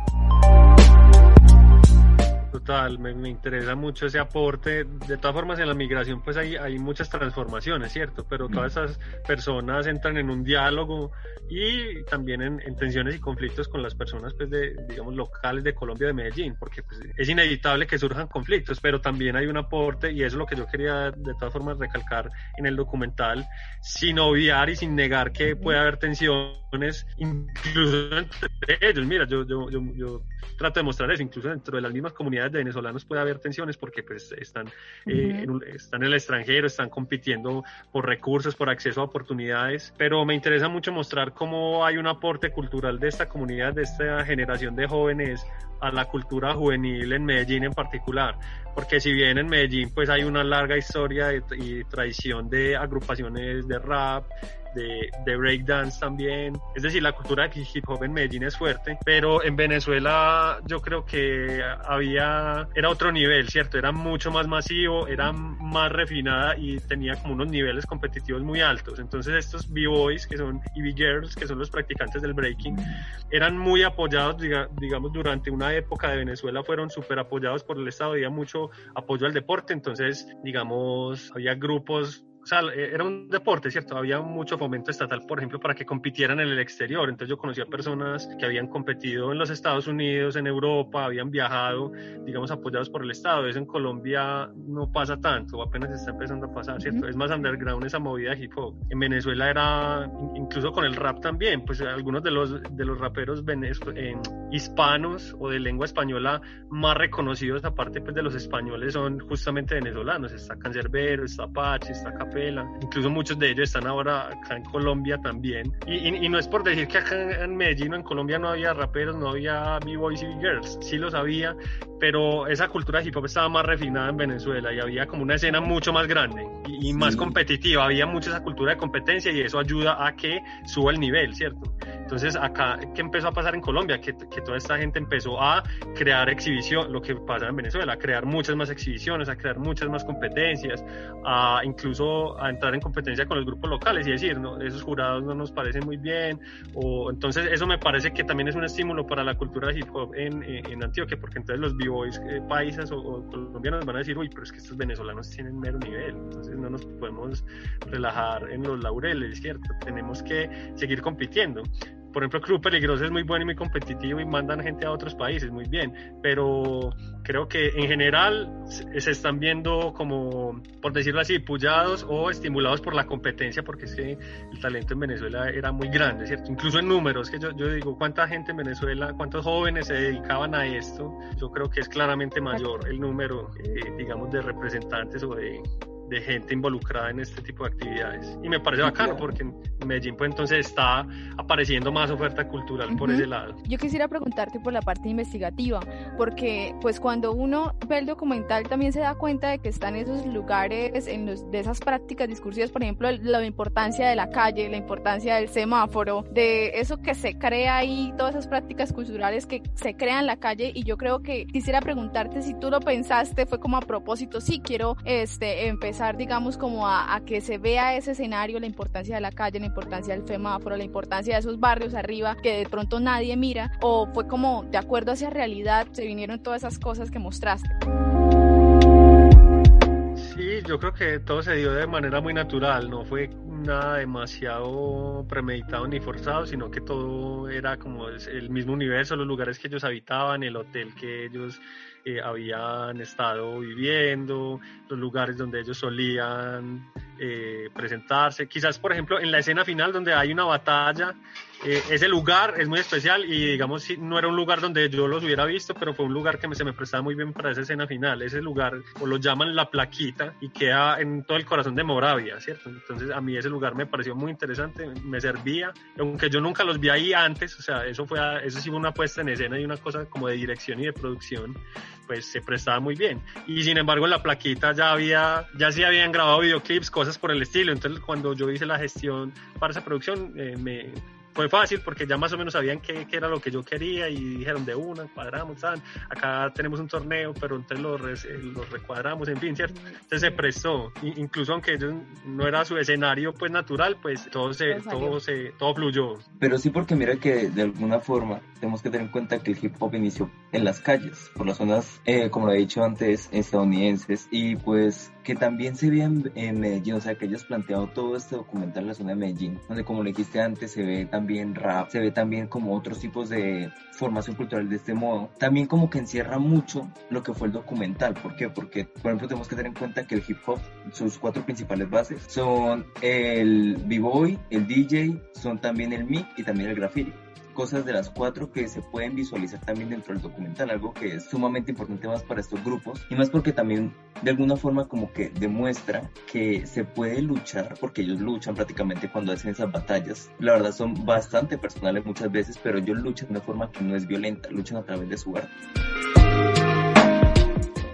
Total, me, me, interesa mucho ese aporte. De todas formas, en la migración pues hay, hay muchas transformaciones, ¿cierto? Pero todas esas personas entran en un diálogo y también en, en, tensiones y conflictos con las personas pues de, digamos, locales de Colombia, de Medellín, porque pues, es inevitable que surjan conflictos, pero también hay un aporte y eso es lo que yo quería de todas formas recalcar en el documental, sin obviar y sin negar que puede haber tensiones, incluso entre ellos. Mira, yo, yo, yo, yo trato de mostrar eso, incluso dentro de las mismas comunidades de venezolanos puede haber tensiones porque pues están, eh, en, están en el extranjero, están compitiendo por recursos, por acceso a oportunidades, pero me interesa mucho mostrar cómo hay un aporte cultural de esta comunidad, de esta generación de jóvenes a la cultura juvenil en Medellín en particular, porque si bien en Medellín pues hay una larga historia de, y tradición de agrupaciones de rap, de, de breakdance también. Es decir, la cultura de hip hop en Medellín es fuerte, pero en Venezuela yo creo que había, era otro nivel, ¿cierto? Era mucho más masivo, era más refinada y tenía como unos niveles competitivos muy altos. Entonces estos B-Boys, que son y B-Girls, que son los practicantes del breaking, eran muy apoyados, digamos, durante una época de Venezuela fueron súper apoyados por el Estado, había mucho apoyo al deporte, entonces, digamos, había grupos o sea, eh, era un deporte, ¿cierto? Había mucho fomento estatal, por ejemplo, para que compitieran en el exterior. Entonces yo conocía personas que habían competido en los Estados Unidos, en Europa, habían viajado, digamos, apoyados por el Estado. Eso en Colombia no pasa tanto, apenas está empezando a pasar, ¿cierto? Es más underground esa movida de hip hop. En Venezuela era, incluso con el rap también, pues algunos de los, de los raperos en hispanos o de lengua española más reconocidos, aparte pues, de los españoles, son justamente venezolanos. Está Cancerbero, está Apache, está Cap incluso muchos de ellos están ahora acá en Colombia también. Y, y, no es por decir que acá en Medellín o en Colombia no había raperos, no había B-Boys y B-Girls, sí los había, pero esa cultura de hip hop estaba más refinada en Venezuela y había como una escena mucho más grande y, y más competitiva, había mucha esa cultura de competencia y eso ayuda a que suba el nivel, ¿cierto? Entonces acá, ¿qué empezó a pasar en Colombia? Que, que toda esta gente empezó a crear exhibición, lo que pasa en Venezuela, a crear muchas más exhibiciones, a crear muchas más competencias, a incluso a entrar en competencia con los grupos locales y decir, no, esos jurados no nos parecen muy bien, o entonces eso me parece que también es un estímulo para la cultura de hip hop en, en, Antioquia, porque entonces los b-boys eh, paisas o, colombianos van a decir, uy, pero es que estos venezolanos tienen mero nivel, entonces no nos podemos relajar en los laureles, ¿cierto? Tenemos que seguir compitiendo por ejemplo, Club Peligroso es muy bueno y muy competitivo y mandan gente a otros países, muy bien, pero creo que en general se están viendo como, por decirlo así, pullados o estimulados por la competencia, porque es que el talento en Venezuela era muy grande, ¿cierto? Incluso en números, que yo, yo digo, ¿cuánta gente en Venezuela, cuántos jóvenes se dedicaban a esto? Yo creo que es claramente mayor el número, eh, digamos, de representantes o de de gente involucrada en este tipo de actividades. Y me parece bacano porque en Medellín pues entonces está apareciendo más oferta cultural por ese lado. Yo quisiera preguntarte por la parte investigativa, porque pues cuando uno ve el documental también se da cuenta de que están esos lugares, en los, de esas prácticas discursivas, por ejemplo, la importancia de la calle, la importancia del semáforo, de eso que se crea ahí, todas esas prácticas culturales que se crean en la calle y yo creo que quisiera preguntarte si tú lo pensaste, fue como a propósito, sí, quiero este, empezar digamos, como a, que se vea ese escenario, la importancia de la calle, la importancia del semáforo, la importancia de esos barrios arriba que de pronto nadie mira, o fue como de acuerdo a esa realidad se vinieron todas esas cosas que mostraste? Sí, yo creo que todo se dio de manera muy natural, no fue nada demasiado premeditado ni forzado, sino que todo era como el mismo universo, los lugares que ellos habitaban, el hotel que ellos eh, habían estado viviendo, los lugares donde ellos solían eh, presentarse. Quizás, por ejemplo, en la escena final donde hay una batalla, eh, ese lugar es muy especial y digamos, no era un lugar donde yo los hubiera visto, pero fue un lugar que me, se me prestaba muy bien para esa escena final. Ese lugar, o lo llaman la plaquita, y queda en todo el corazón de Moravia, ¿cierto? Entonces a mí ese lugar me pareció muy interesante, me servía, aunque yo nunca los vi ahí antes, o sea, eso fue, eso sí fue una puesta en escena y una cosa como de dirección y de producción, pues se prestaba muy bien. Y sin embargo en la plaquita ya había, ya sí habían grabado videoclips, cosas por el estilo, entonces cuando yo hice la gestión para esa producción, eh, me fue fácil porque ya más o menos sabían qué, qué era lo que yo quería y dijeron de una, cuadramos, ¿saben? acá tenemos un torneo, pero entonces lo, lo recuadramos, en fin, ¿cierto? Entonces se prestó, incluso aunque no era su escenario pues natural, pues todo se, todo se, todo fluyó. Pero sí porque mira que de alguna forma tenemos que tener en cuenta que el hip hop inició en las calles, por las zonas, eh, como lo he dicho antes, estadounidenses, y pues que también se ve en, Medellín, o sea, que ellos planteado todo este documental en la zona de Medellín, donde como lo dijiste antes, se ve también rap, se ve también como otros tipos de formación cultural de este modo. También como que encierra mucho lo que fue el documental. ¿Por qué? Porque, por ejemplo, tenemos que tener en cuenta que el hip hop, sus cuatro principales bases son el b-boy, el DJ, son también el mic y también el graffiti cosas de las cuatro que se pueden visualizar también dentro del documental, algo que es sumamente importante más para estos grupos y más porque también de alguna forma como que demuestra que se puede luchar, porque ellos luchan prácticamente cuando hacen esas batallas. La verdad son bastante personales muchas veces, pero ellos luchan de una forma que no es violenta, luchan a través de su arte.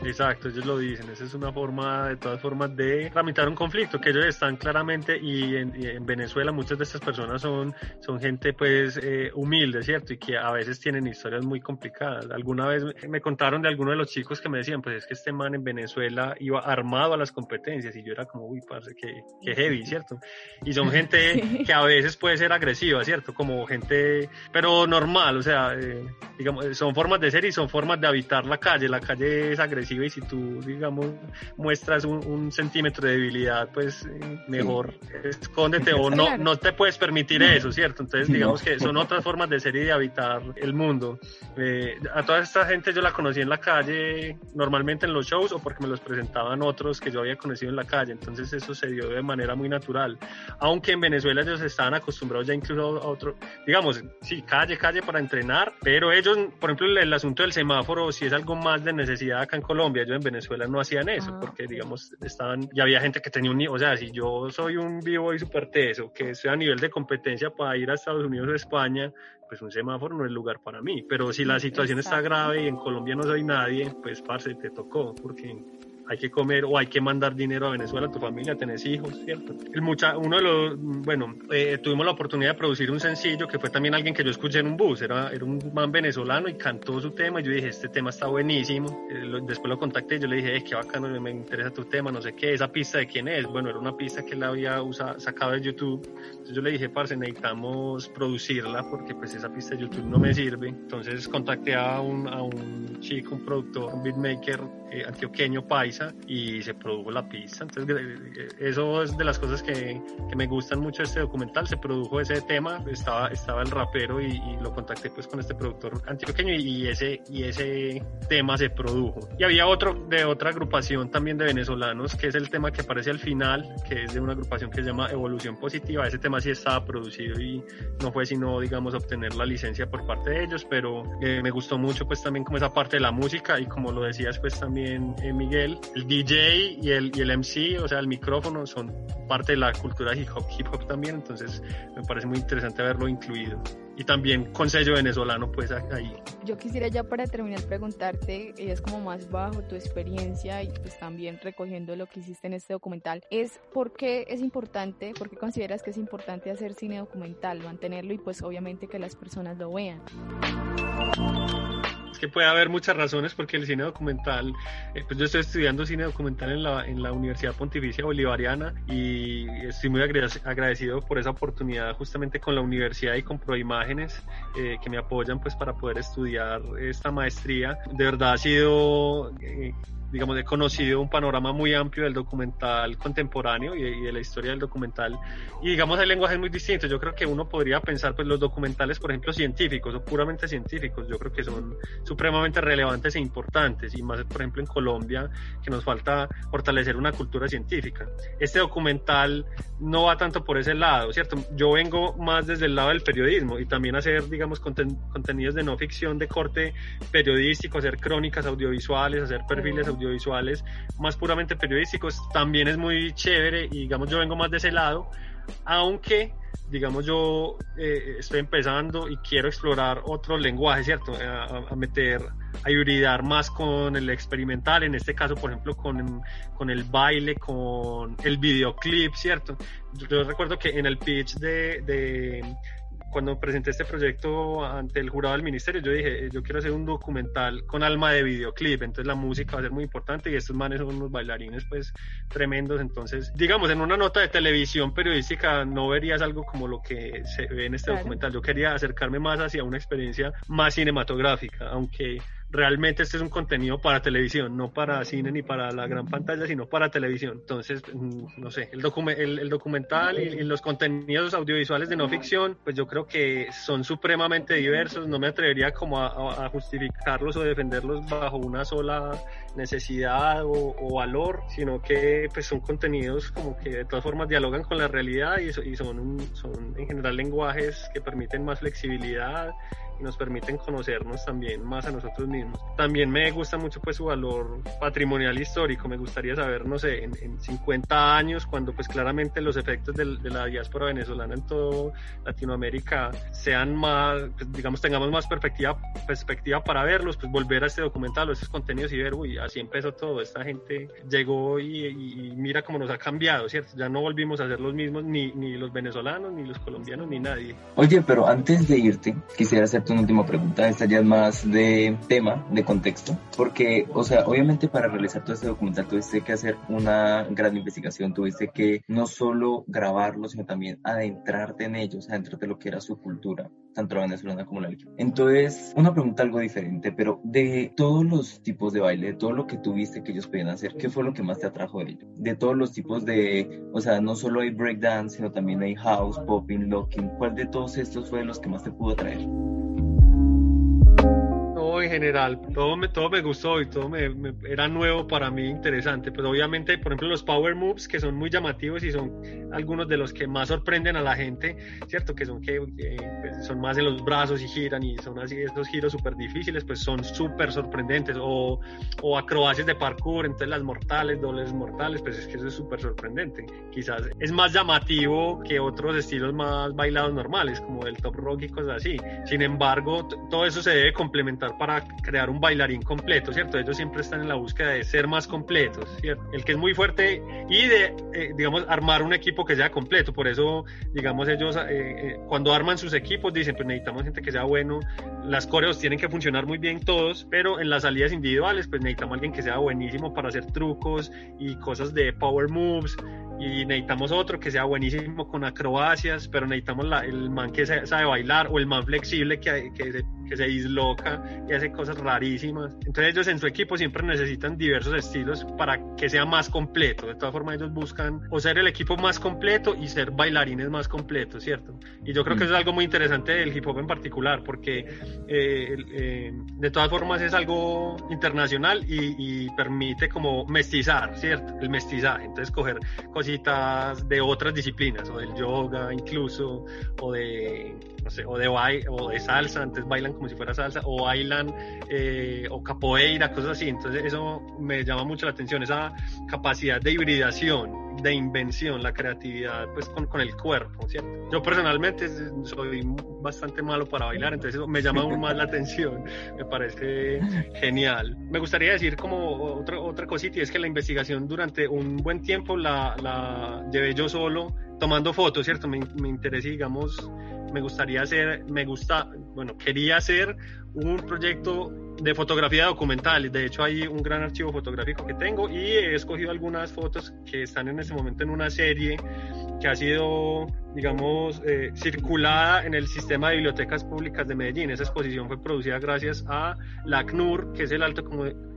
Exacto, ellos lo dicen. Esa es una forma, de todas formas, de tramitar un conflicto que ellos están claramente y en, Venezuela muchas de estas personas son, son gente pues eh, humilde, ¿cierto? Y que a veces tienen historias muy complicadas. Alguna vez me contaron de algunos de los chicos que me decían, pues es que este man en Venezuela iba armado a las competencias y yo era como, uy, parce, que, que heavy, ¿cierto? Y son gente que a veces puede ser agresiva, ¿cierto? Como gente, pero normal, o sea, eh, digamos, son formas de ser y son formas de habitar la calle. La calle es agresiva y si tú, digamos, muestras un, centímetro de debilidad, pues eh, mejor escóndete o no, no te puedes permitir eso, ¿cierto? Entonces, digamos que son otras formas de ser y de habitar el mundo. Eh, a toda esta gente yo la conocí en la calle, normalmente en los shows o porque me los presentaban otros que yo había conocido en la calle, entonces eso se dio de manera muy natural. Aunque en Venezuela ellos estaban acostumbrados ya incluso a otro, digamos, sí, calle, calle para entrenar, pero ellos, por ejemplo, el, el asunto del semáforo, si es algo más de necesidad acá en Colombia, Colombia, yo en Venezuela no hacían eso, ah. porque digamos, estaban, ya había gente que tenía un, o sea, si yo soy un vivo y súper teso, que estoy a nivel de competencia para ir a Estados Unidos o España, pues un semáforo no es lugar para mí, pero si la situación está grave y en Colombia no soy nadie, pues parce, te tocó, porque hay que comer o hay que mandar dinero a Venezuela, a tu familia, tenés hijos, ¿cierto? El mucha, uno de los, bueno, eh, tuvimos la oportunidad de producir un sencillo que fue también alguien que yo escuché en un bus, era, era un man venezolano y cantó su tema. Y yo dije, este tema está buenísimo, eh, después lo contacté y yo le dije, eh, qué bacano, me interesa tu tema, no sé qué, esa pista de quién es, bueno, era una pista que él había usado, sacado de YouTube, entonces yo le dije, parce, necesitamos producirla porque pues esa pista de YouTube no me sirve, entonces contacté a un, a un chico, un productor, un beatmaker antioqueño paisa, y se produjo la pista. Entonces, eso es de las cosas que, que me gustan mucho de este documental. Se produjo ese tema, estaba, estaba el rapero y, lo contacté pues con este productor antioqueño y, ese, y ese tema se produjo. Y había otro de otra agrupación también de venezolanos, que es el tema que aparece al final, que es de una agrupación que se llama Evolución Positiva. Ese tema sí estaba producido y no fue sino, digamos, obtener la licencia por parte de ellos, pero eh, me gustó mucho pues también como esa parte de la música y como lo decías pues también eh, Miguel, el DJ y el, y el MC, o sea, el micrófono, son parte de la cultura hip hop, hip hop también, entonces me parece muy interesante haberlo incluido. Y también con sello venezolano, pues ahí. Yo quisiera ya para terminar preguntarte, es como más bajo tu experiencia y pues también recogiendo lo que hiciste en este documental, es por qué es importante, por qué consideras que es importante hacer cine documental, mantenerlo y pues obviamente que las personas lo vean que puede haber muchas razones porque el cine documental, eh, pues yo estoy estudiando cine documental en la, en la Universidad Pontificia Bolivariana y estoy muy agradecido por esa oportunidad justamente con la universidad y con Proimágenes eh, que me apoyan pues para poder estudiar esta maestría. De verdad ha sido eh, digamos, he conocido un panorama muy amplio del documental contemporáneo y, de la historia del documental. Y digamos, hay lenguajes muy distintos. Yo creo que uno podría pensar, pues los documentales, por ejemplo, científicos o puramente científicos, yo creo que son supremamente relevantes e importantes. Y más, por ejemplo, en Colombia, que nos falta fortalecer una cultura científica. Este documental no va tanto por ese lado, ¿cierto? Yo vengo más desde el lado del periodismo y también hacer, digamos, contenidos de no ficción de corte periodístico, hacer crónicas audiovisuales, hacer perfiles audiovisuales audiovisuales más puramente periodísticos, también es muy chévere y digamos yo vengo más de ese lado, aunque digamos yo eh, estoy empezando y quiero explorar otro lenguaje, ¿cierto? A, meter, a hibridar más con el experimental, en este caso, por ejemplo, con, con el baile, con el videoclip, ¿cierto? Yo, recuerdo que en el pitch de cuando presenté este proyecto ante el jurado del ministerio, yo dije, yo quiero hacer un documental con alma de videoclip, entonces la música va a ser muy importante y estos manes son unos bailarines pues tremendos, entonces digamos en una nota de televisión periodística no verías algo como lo que se ve en este documental, yo quería acercarme más hacia una experiencia más cinematográfica, aunque realmente este es un contenido para televisión, no para cine ni para la gran pantalla, sino para televisión. Entonces, mm, no sé, el, el, documental y, los contenidos audiovisuales de no ficción, pues yo creo que son supremamente diversos, no me atrevería como a, justificarlos o defenderlos bajo una sola necesidad o, valor, sino que pues son contenidos como que de todas formas dialogan con la realidad y, y son, son en general lenguajes que permiten más flexibilidad y nos permiten conocernos también más a nosotros mismos. También me gusta mucho pues su valor patrimonial histórico, me gustaría saber, no sé, en, 50 años, cuando pues claramente los efectos de, la diáspora venezolana en toda Latinoamérica sean más, pues, digamos, tengamos más perspectiva, perspectiva para verlos, pues volver a este documental o estos contenidos y ver, uy, así empezó todo, esta gente llegó y, mira cómo nos ha cambiado, ¿cierto? Ya no volvimos a ser los mismos, ni, ni los venezolanos, ni los colombianos, ni nadie. Oye, pero antes de irte, quisiera hacer una última pregunta, esta ya es más de tema, de contexto, porque, o sea, obviamente para realizar todo este documental tuviste que hacer una gran investigación, tuviste que no solo grabarlo, sino también adentrarte en ellos, adentrarte en lo que era su cultura, tanto la venezolana como la Entonces, una pregunta algo diferente, pero de todos los tipos de baile, de todo lo que tuviste que ellos podían hacer, ¿qué fue lo que más te atrajo de ellos? De todos los tipos de, o sea, no solo hay breakdance, sino también hay house, popping, locking, ¿cuál de todos estos fue los que más te pudo atraer? En general, todo me, todo me gustó y todo me, era nuevo para mí, interesante. Pues obviamente, por ejemplo, los power moves que son muy llamativos y son algunos de los que más sorprenden a la gente, ¿cierto? Que son que pues, son más en los brazos y giran y son así esos giros súper difíciles, pues son súper sorprendentes. O, o acrobacias de parkour, entonces las mortales, dobles mortales, pues es que eso es súper sorprendente. Quizás es más llamativo que otros estilos más bailados normales, como el top rock y cosas así. Sin embargo, todo eso se debe complementar para crear un bailarín completo, ¿cierto? Ellos siempre están en la búsqueda de ser más completos, ¿cierto? El que es muy fuerte y de, eh, digamos, armar un equipo que sea completo. Por eso, digamos, ellos eh, eh, cuando arman sus equipos dicen, pues necesitamos gente que sea bueno, las coreos tienen que funcionar muy bien todos, pero en las salidas individuales, pues necesitamos alguien que sea buenísimo para hacer trucos y cosas de power moves, y necesitamos otro que sea buenísimo con acrobacias, pero necesitamos la, el man que sabe bailar o el man flexible que, que, se, que se disloca y hace cosas rarísimas. Entonces ellos en su equipo siempre necesitan diversos estilos para que sea más completo. De todas formas ellos buscan o ser el equipo más completo y ser bailarines más completos, ¿cierto? Y yo creo que eso es algo muy interesante del hip hop en particular porque eh, eh, de todas formas es algo internacional y, y permite como mestizar, ¿cierto? El mestizaje. Entonces coger cosas de otras disciplinas, o del yoga incluso, o de, no sé, o de, o de salsa, antes bailan como si fuera salsa, o bailan, eh, o capoeira, cosas así. Entonces eso me llama mucho la atención, esa capacidad de hibridación de invención, la creatividad pues con, con, el cuerpo, ¿cierto? Yo personalmente soy bastante malo para bailar, entonces me llama aún más la atención, me parece genial. Me gustaría decir como otra, otra cosita y es que la investigación durante un buen tiempo la, la llevé yo solo tomando fotos, ¿cierto? Me, me interesa, digamos, me gustaría hacer, me gusta, bueno, quería hacer un proyecto de fotografía documental. De hecho, hay un gran archivo fotográfico que tengo y he escogido algunas fotos que están en este momento en una serie que ha sido, digamos, eh, circulada en el sistema de bibliotecas públicas de Medellín. Esa exposición fue producida gracias a la ACNUR, que es el alto,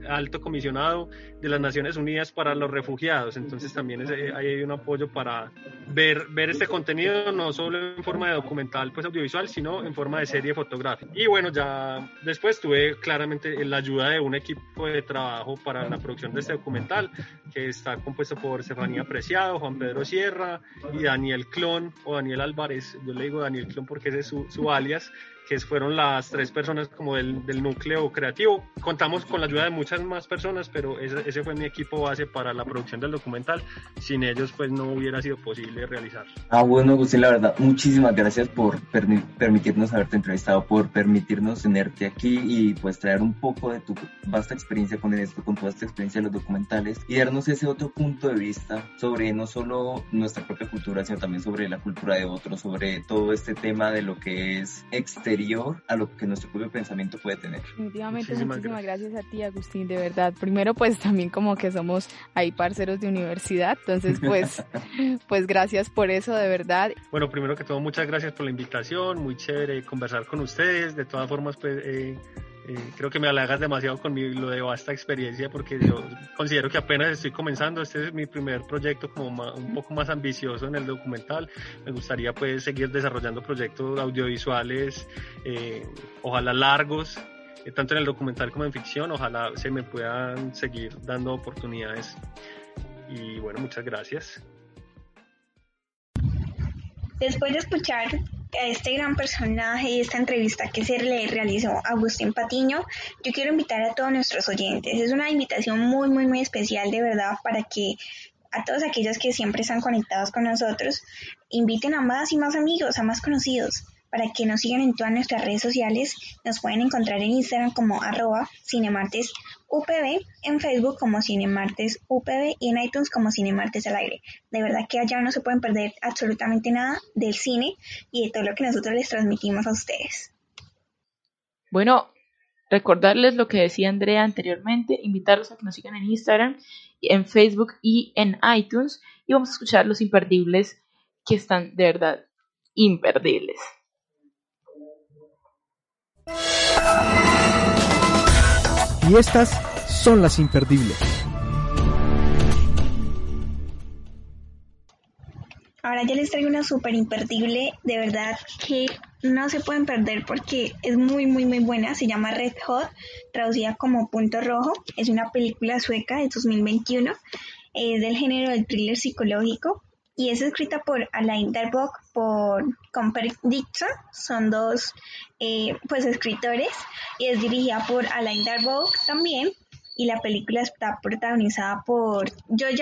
alto comisionado de las Naciones Unidas para los Refugiados. Entonces también hay un apoyo para ver, ver este contenido, no solo en forma de documental, pues audiovisual, sino en forma de serie fotográfica. Y bueno, ya después tuve claramente la ayuda de un equipo de trabajo para la producción de este documental, que está compuesto por Estefanía Preciado, Juan Pedro Sierra, y Daniel Clon Daniel Álvarez, yo le digo Daniel Clon porque ese es su alias, que fueron las tres personas como del, del, núcleo creativo. Contamos con la ayuda de muchas más personas, pero ese, ese, fue mi equipo base para la producción del documental. Sin ellos, pues no hubiera sido posible realizar. Ah, bueno, Agustín, la verdad, muchísimas gracias por permitirnos haberte entrevistado, por permitirnos tenerte aquí y pues traer un poco de tu vasta experiencia con esto, con toda esta experiencia de los documentales y darnos ese otro punto de vista sobre no solo nuestra propia cultura, sino también sobre la cultura de otros, sobre todo este tema de lo que es exterior a lo que nuestro propio pensamiento puede tener. Definitivamente, muchísimas, gracias. a ti, Agustín, de verdad. Primero, pues también como que somos ahí parceros de universidad, entonces pues, pues gracias por eso, de verdad. Bueno, primero que todo, muchas gracias por la invitación, muy chévere conversar con ustedes, de todas formas, pues... Eh, eh, creo que me halagas demasiado con mi, lo de vasta experiencia porque yo considero que apenas estoy comenzando. Este es mi primer proyecto como un poco más ambicioso en el documental. Me gustaría pues seguir desarrollando proyectos audiovisuales, eh, ojalá largos, eh, tanto en el documental como en ficción. Ojalá se me puedan seguir dando oportunidades. Y bueno, muchas gracias. Después de escuchar a este gran personaje y esta entrevista que se le realizó Agustín Patiño, yo quiero invitar a todos nuestros oyentes. Es una invitación muy, muy, muy especial de verdad para que a todos aquellos que siempre están conectados con nosotros, inviten a más y más amigos, a más conocidos para que nos sigan en todas nuestras redes sociales. Nos pueden encontrar en Instagram como arroba cinemartesupb, en Facebook como cinemartesupb y en iTunes como cinemartes al aire. De verdad que allá no se pueden perder absolutamente nada del cine y de todo lo que nosotros les transmitimos a ustedes. Bueno, recordarles lo que decía Andrea anteriormente, invitarlos a que nos sigan en Instagram, en Facebook y en iTunes y vamos a escuchar los imperdibles que están de verdad imperdibles. Y estas son las imperdibles. Ahora ya les traigo una súper imperdible, de verdad que no se pueden perder porque es muy muy muy buena, se llama Red Hot, traducida como Punto Rojo, es una película sueca de 2021, es del género del thriller psicológico. Y es escrita por Alain Darbock por Comper Dixon, son dos eh, pues escritores y es dirigida por Alain Darbock también y la película está protagonizada por Joe.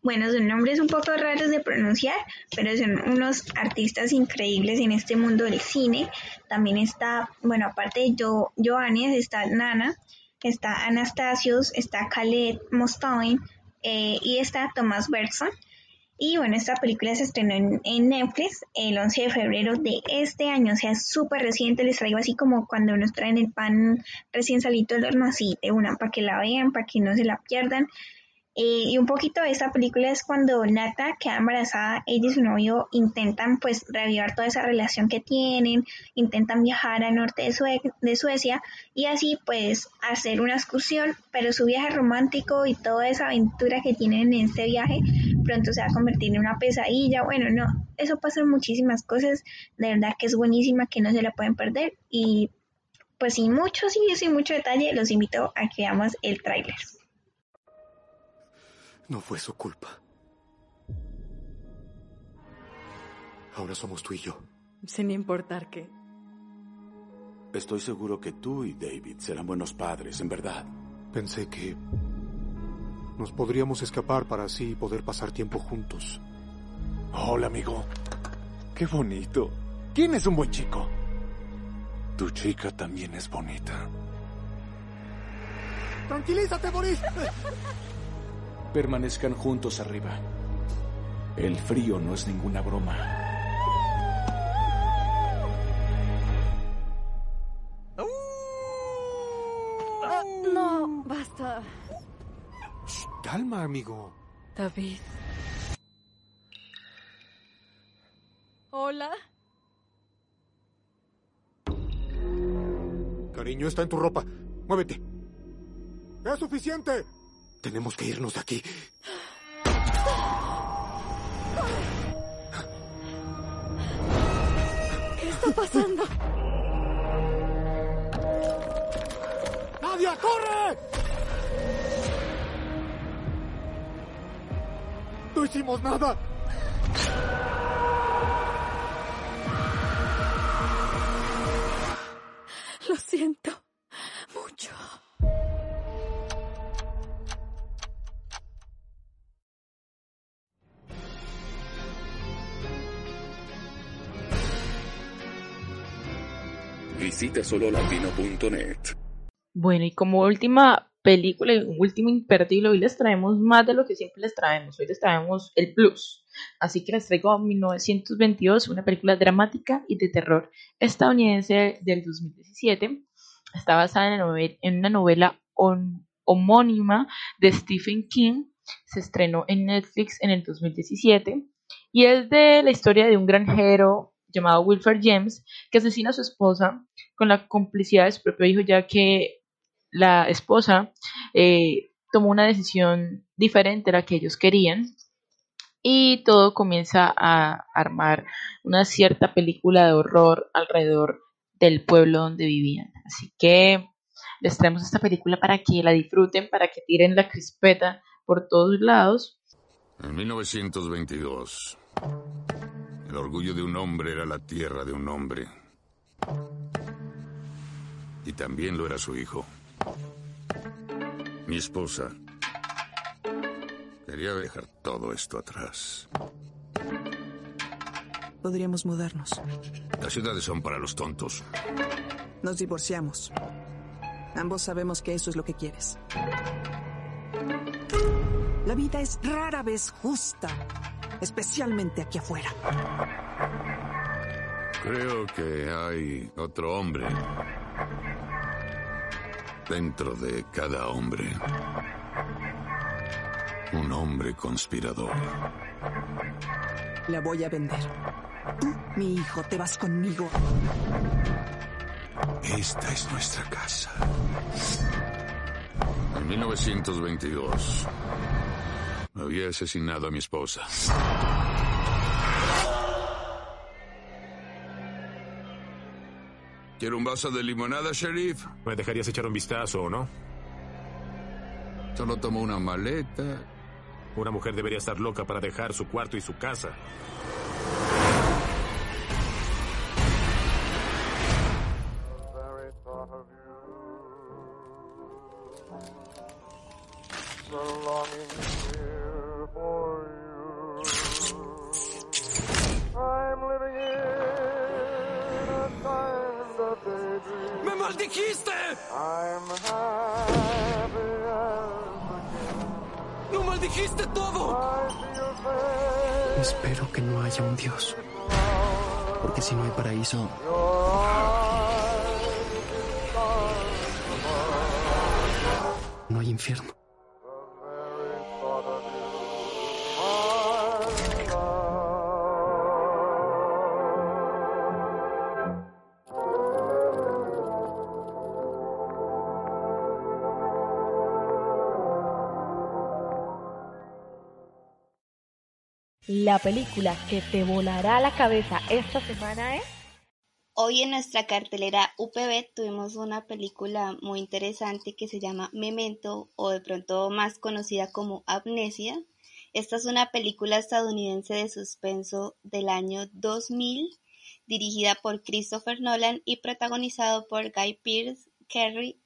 Bueno, son nombres un poco raros de pronunciar, pero son unos artistas increíbles en este mundo del cine. También está, bueno, aparte de jo Johannes, está Nana, está Anastasios, está Khaled Mostoin eh, y está Thomas Bergson. Y bueno, esta película se estrenó en, Netflix el 11 de febrero de este año, o sea, súper reciente. Les traigo así como cuando nos traen el pan recién salido del horno, así de una, para que la vean, para que no se la pierdan. Eh, y un poquito de esta película es cuando Nata queda embarazada, ella y su novio intentan pues reavivar toda esa relación que tienen, intentan viajar al norte de, Suecia y así pues hacer una excursión, pero su viaje romántico y toda esa aventura que tienen en este viaje pronto se va a convertir en una pesadilla, bueno, no, eso pasa en muchísimas cosas, de verdad que es buenísima, que no se la pueden perder y pues sin mucho, sin mucho detalle, los invito a que veamos el tráiler. No fue su culpa. Ahora somos tú y yo. Sin importar qué. Estoy seguro que tú y David serán buenos padres, en verdad. Pensé que nos podríamos escapar para así poder pasar tiempo juntos. Hola, amigo. Qué bonito. ¿Quién es un buen chico? Tu chica también es bonita. Tranquilízate, Boris. permanezcan juntos arriba. El frío no es ninguna broma. no, basta. calma, amigo. David. Hola. Cariño, está en tu ropa. Muévete. ¡Es suficiente! Tenemos que irnos de aquí. ¿Qué está pasando? ¡Nadia, corre! No hicimos nada. Lo siento Visita sololatino.net. Bueno, y como última película y último imperdible, hoy les traemos más de lo que siempre les traemos. Hoy les traemos el plus. Así que les traigo 1922, una película dramática y de terror estadounidense del 2017. Está basada en, una novela homónima de Stephen King. Se estrenó en Netflix en el 2017 y es de la historia de un granjero llamado Wilford James, que asesina a su esposa con la complicidad de su propio hijo, ya que la esposa eh, tomó una decisión diferente a la que ellos querían y todo comienza a armar una cierta película de horror alrededor del pueblo donde vivían. Así que les traemos esta película para que la disfruten, para que tiren la crispeta por todos lados. En 1922 el orgullo de un hombre era la tierra de un hombre. Y también lo era su hijo. Mi esposa quería dejar todo esto atrás. Podríamos mudarnos. Las ciudades son para los tontos. Nos divorciamos. Ambos sabemos que eso es lo que quieres. La vida es rara vez justa especialmente aquí afuera. Creo que hay otro hombre dentro de cada hombre. Un hombre conspirador. La voy a vender. Tú, mi hijo, te vas conmigo. Esta es nuestra casa. En 1922 había asesinado a mi esposa. ¿Quiere un vaso de limonada, sheriff? ¿Me dejarías echar un vistazo o no? Solo tomo una maleta. Una mujer debería estar loca para dejar su cuarto y su casa. Espero que no haya un Dios. Porque si no hay paraíso... No hay infierno. La película que te volará la cabeza esta semana es... Hoy en nuestra cartelera UPB tuvimos una película muy interesante que se llama Memento o de pronto más conocida como Amnesia. Esta es una película estadounidense de suspenso del año 2000 dirigida por Christopher Nolan y protagonizado por Guy Pearce, Kerry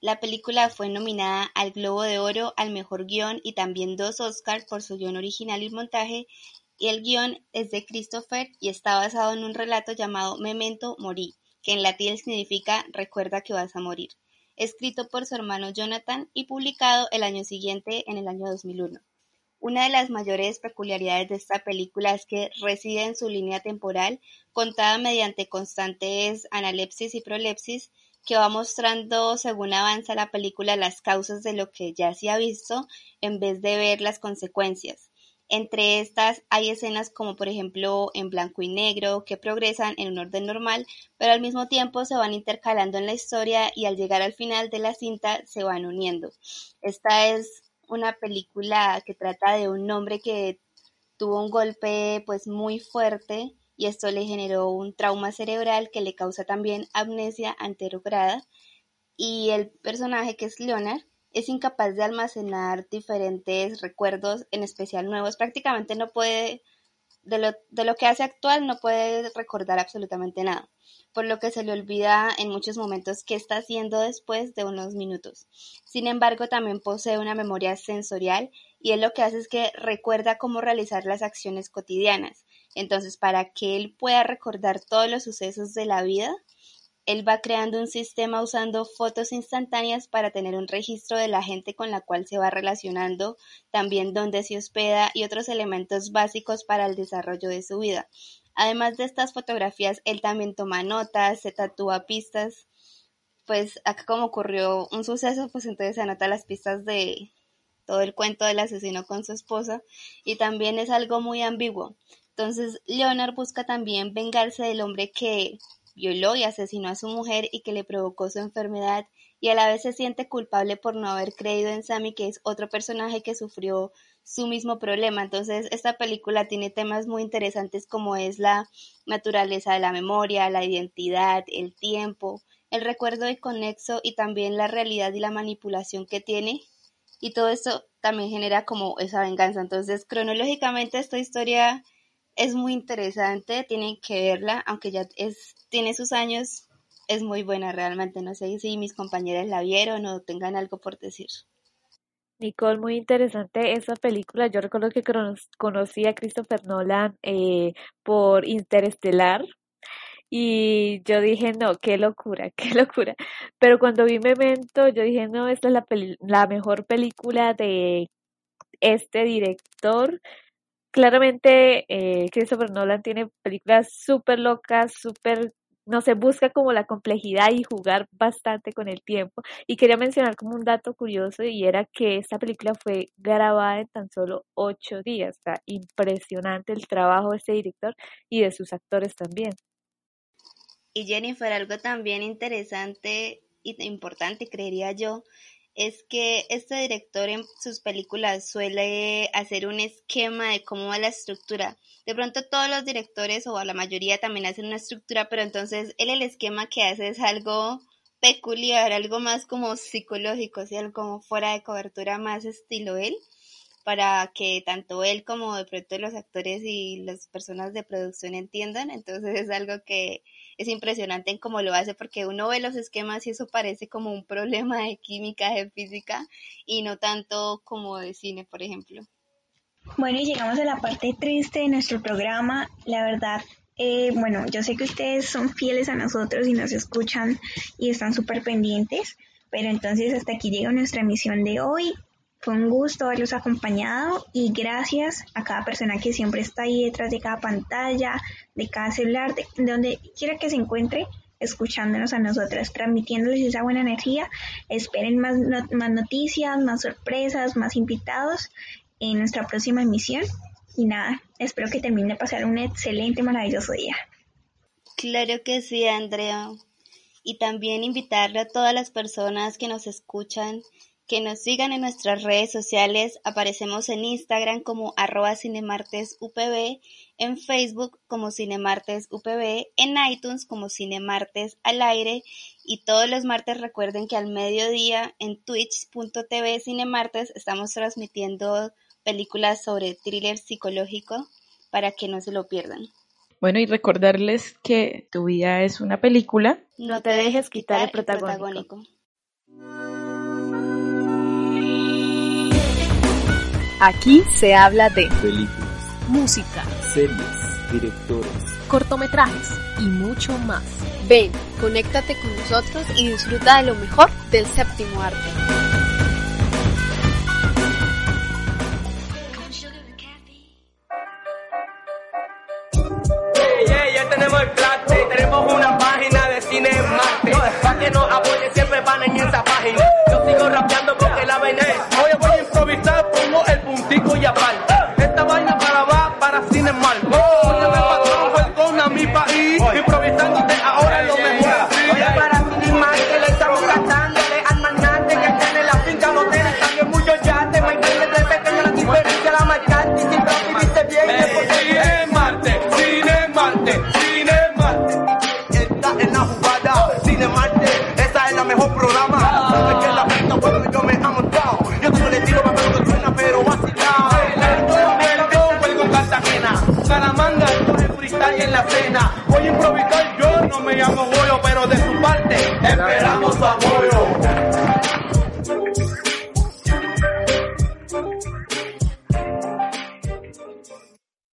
La película fue nominada al Globo de Oro al mejor guion y también dos Oscars por su guion original y montaje. Y el guion es de Christopher y está basado en un relato llamado Memento Mori, que en latín significa Recuerda que vas a morir, escrito por su hermano Jonathan y publicado el año siguiente en el año 2001. Una de las mayores peculiaridades de esta película es que reside en su línea temporal, contada mediante constantes analepsis y prolepsis, que va mostrando según avanza la película las causas de lo que ya se ha visto en vez de ver las consecuencias. Entre estas hay escenas como por ejemplo en blanco y negro que progresan en un orden normal, pero al mismo tiempo se van intercalando en la historia y al llegar al final de la cinta se van uniendo. Esta es una película que trata de un hombre que tuvo un golpe pues muy fuerte y esto le generó un trauma cerebral que le causa también amnesia anterograda y el personaje que es Leonard es incapaz de almacenar diferentes recuerdos, en especial nuevos, prácticamente no puede de lo, de lo que hace actual no puede recordar absolutamente nada, por lo que se le olvida en muchos momentos qué está haciendo después de unos minutos. Sin embargo, también posee una memoria sensorial y él lo que hace es que recuerda cómo realizar las acciones cotidianas. Entonces, para que él pueda recordar todos los sucesos de la vida, él va creando un sistema usando fotos instantáneas para tener un registro de la gente con la cual se va relacionando, también dónde se hospeda y otros elementos básicos para el desarrollo de su vida. Además de estas fotografías, él también toma notas, se tatúa pistas. Pues acá como ocurrió un suceso, pues entonces se anota las pistas de todo el cuento del asesino con su esposa y también es algo muy ambiguo. Entonces, Leonard busca también vengarse del hombre que violó y asesinó a su mujer y que le provocó su enfermedad y a la vez se siente culpable por no haber creído en Sammy, que es otro personaje que sufrió su mismo problema. Entonces, esta película tiene temas muy interesantes como es la naturaleza de la memoria, la identidad, el tiempo, el recuerdo de conexo y también la realidad y la manipulación que tiene. Y todo esto también genera como esa venganza. Entonces, cronológicamente esta historia es muy interesante, tienen que verla, aunque ya es, tiene sus años, es muy buena realmente. No sé si mis compañeras la vieron o tengan algo por decir. Nicole, muy interesante esa película. Yo recuerdo que conocí a Christopher Nolan eh, por Interestelar y yo dije, no, qué locura, qué locura. Pero cuando vi Memento, yo dije, no, esta es la, la mejor película de este director claramente eh, Christopher Nolan tiene películas súper locas, súper, no sé, busca como la complejidad y jugar bastante con el tiempo. Y quería mencionar como un dato curioso y era que esta película fue grabada en tan solo ocho días. Está impresionante el trabajo de este director y de sus actores también. Y Jennifer, algo también interesante e importante, creería yo, es que este director en sus películas suele hacer un esquema de cómo va la estructura. De pronto todos los directores o la mayoría también hacen una estructura, pero entonces él el esquema que hace es algo peculiar, algo más como psicológico, algo como fuera de cobertura, más estilo él, para que tanto él como de pronto los actores y las personas de producción entiendan. Entonces es algo que es impresionante en cómo lo hace porque uno ve los esquemas y eso parece como un problema de química, de física y no tanto como de cine, por ejemplo. Bueno, y llegamos a la parte triste de nuestro programa. La verdad, eh, bueno, yo sé que ustedes son fieles a nosotros y nos escuchan y están súper pendientes, pero entonces hasta aquí llega nuestra emisión de hoy. Fue un gusto haberlos acompañado y gracias a cada persona que siempre está ahí detrás de cada pantalla, de cada celular, de, donde quiera que se encuentre, escuchándonos a nosotras, transmitiéndoles esa buena energía. Esperen más, más noticias, más sorpresas, más invitados en nuestra próxima emisión. Y nada, espero que termine de pasar un excelente, maravilloso día. Claro que sí, Andrea. Y también invitarle a todas las personas que nos escuchan que nos sigan en nuestras redes sociales. Aparecemos en Instagram como arroba cinemartesupb, en Facebook como cinemartesupb, en iTunes como cinemartes al aire y todos los martes recuerden que al mediodía en twitch.tv cinemartes estamos transmitiendo películas sobre thriller psicológico para que no se lo pierdan. Bueno, y recordarles que tu vida es una película. No te dejes quitar el protagónico. Aquí se habla de películas, música, series, directores, cortometrajes y mucho más. Ven, conéctate con nosotros y disfruta de lo mejor del séptimo arte. ya tenemos el plate, tenemos una página de cine en Marte. Para que nos apoye siempre van en esa página. Yo sigo rapeando porque la vaina es. Esta vaina para va para cine mal. En la cena. Voy a improvisar yo, no me llamo Goyo, pero de su parte esperamos su apoyo.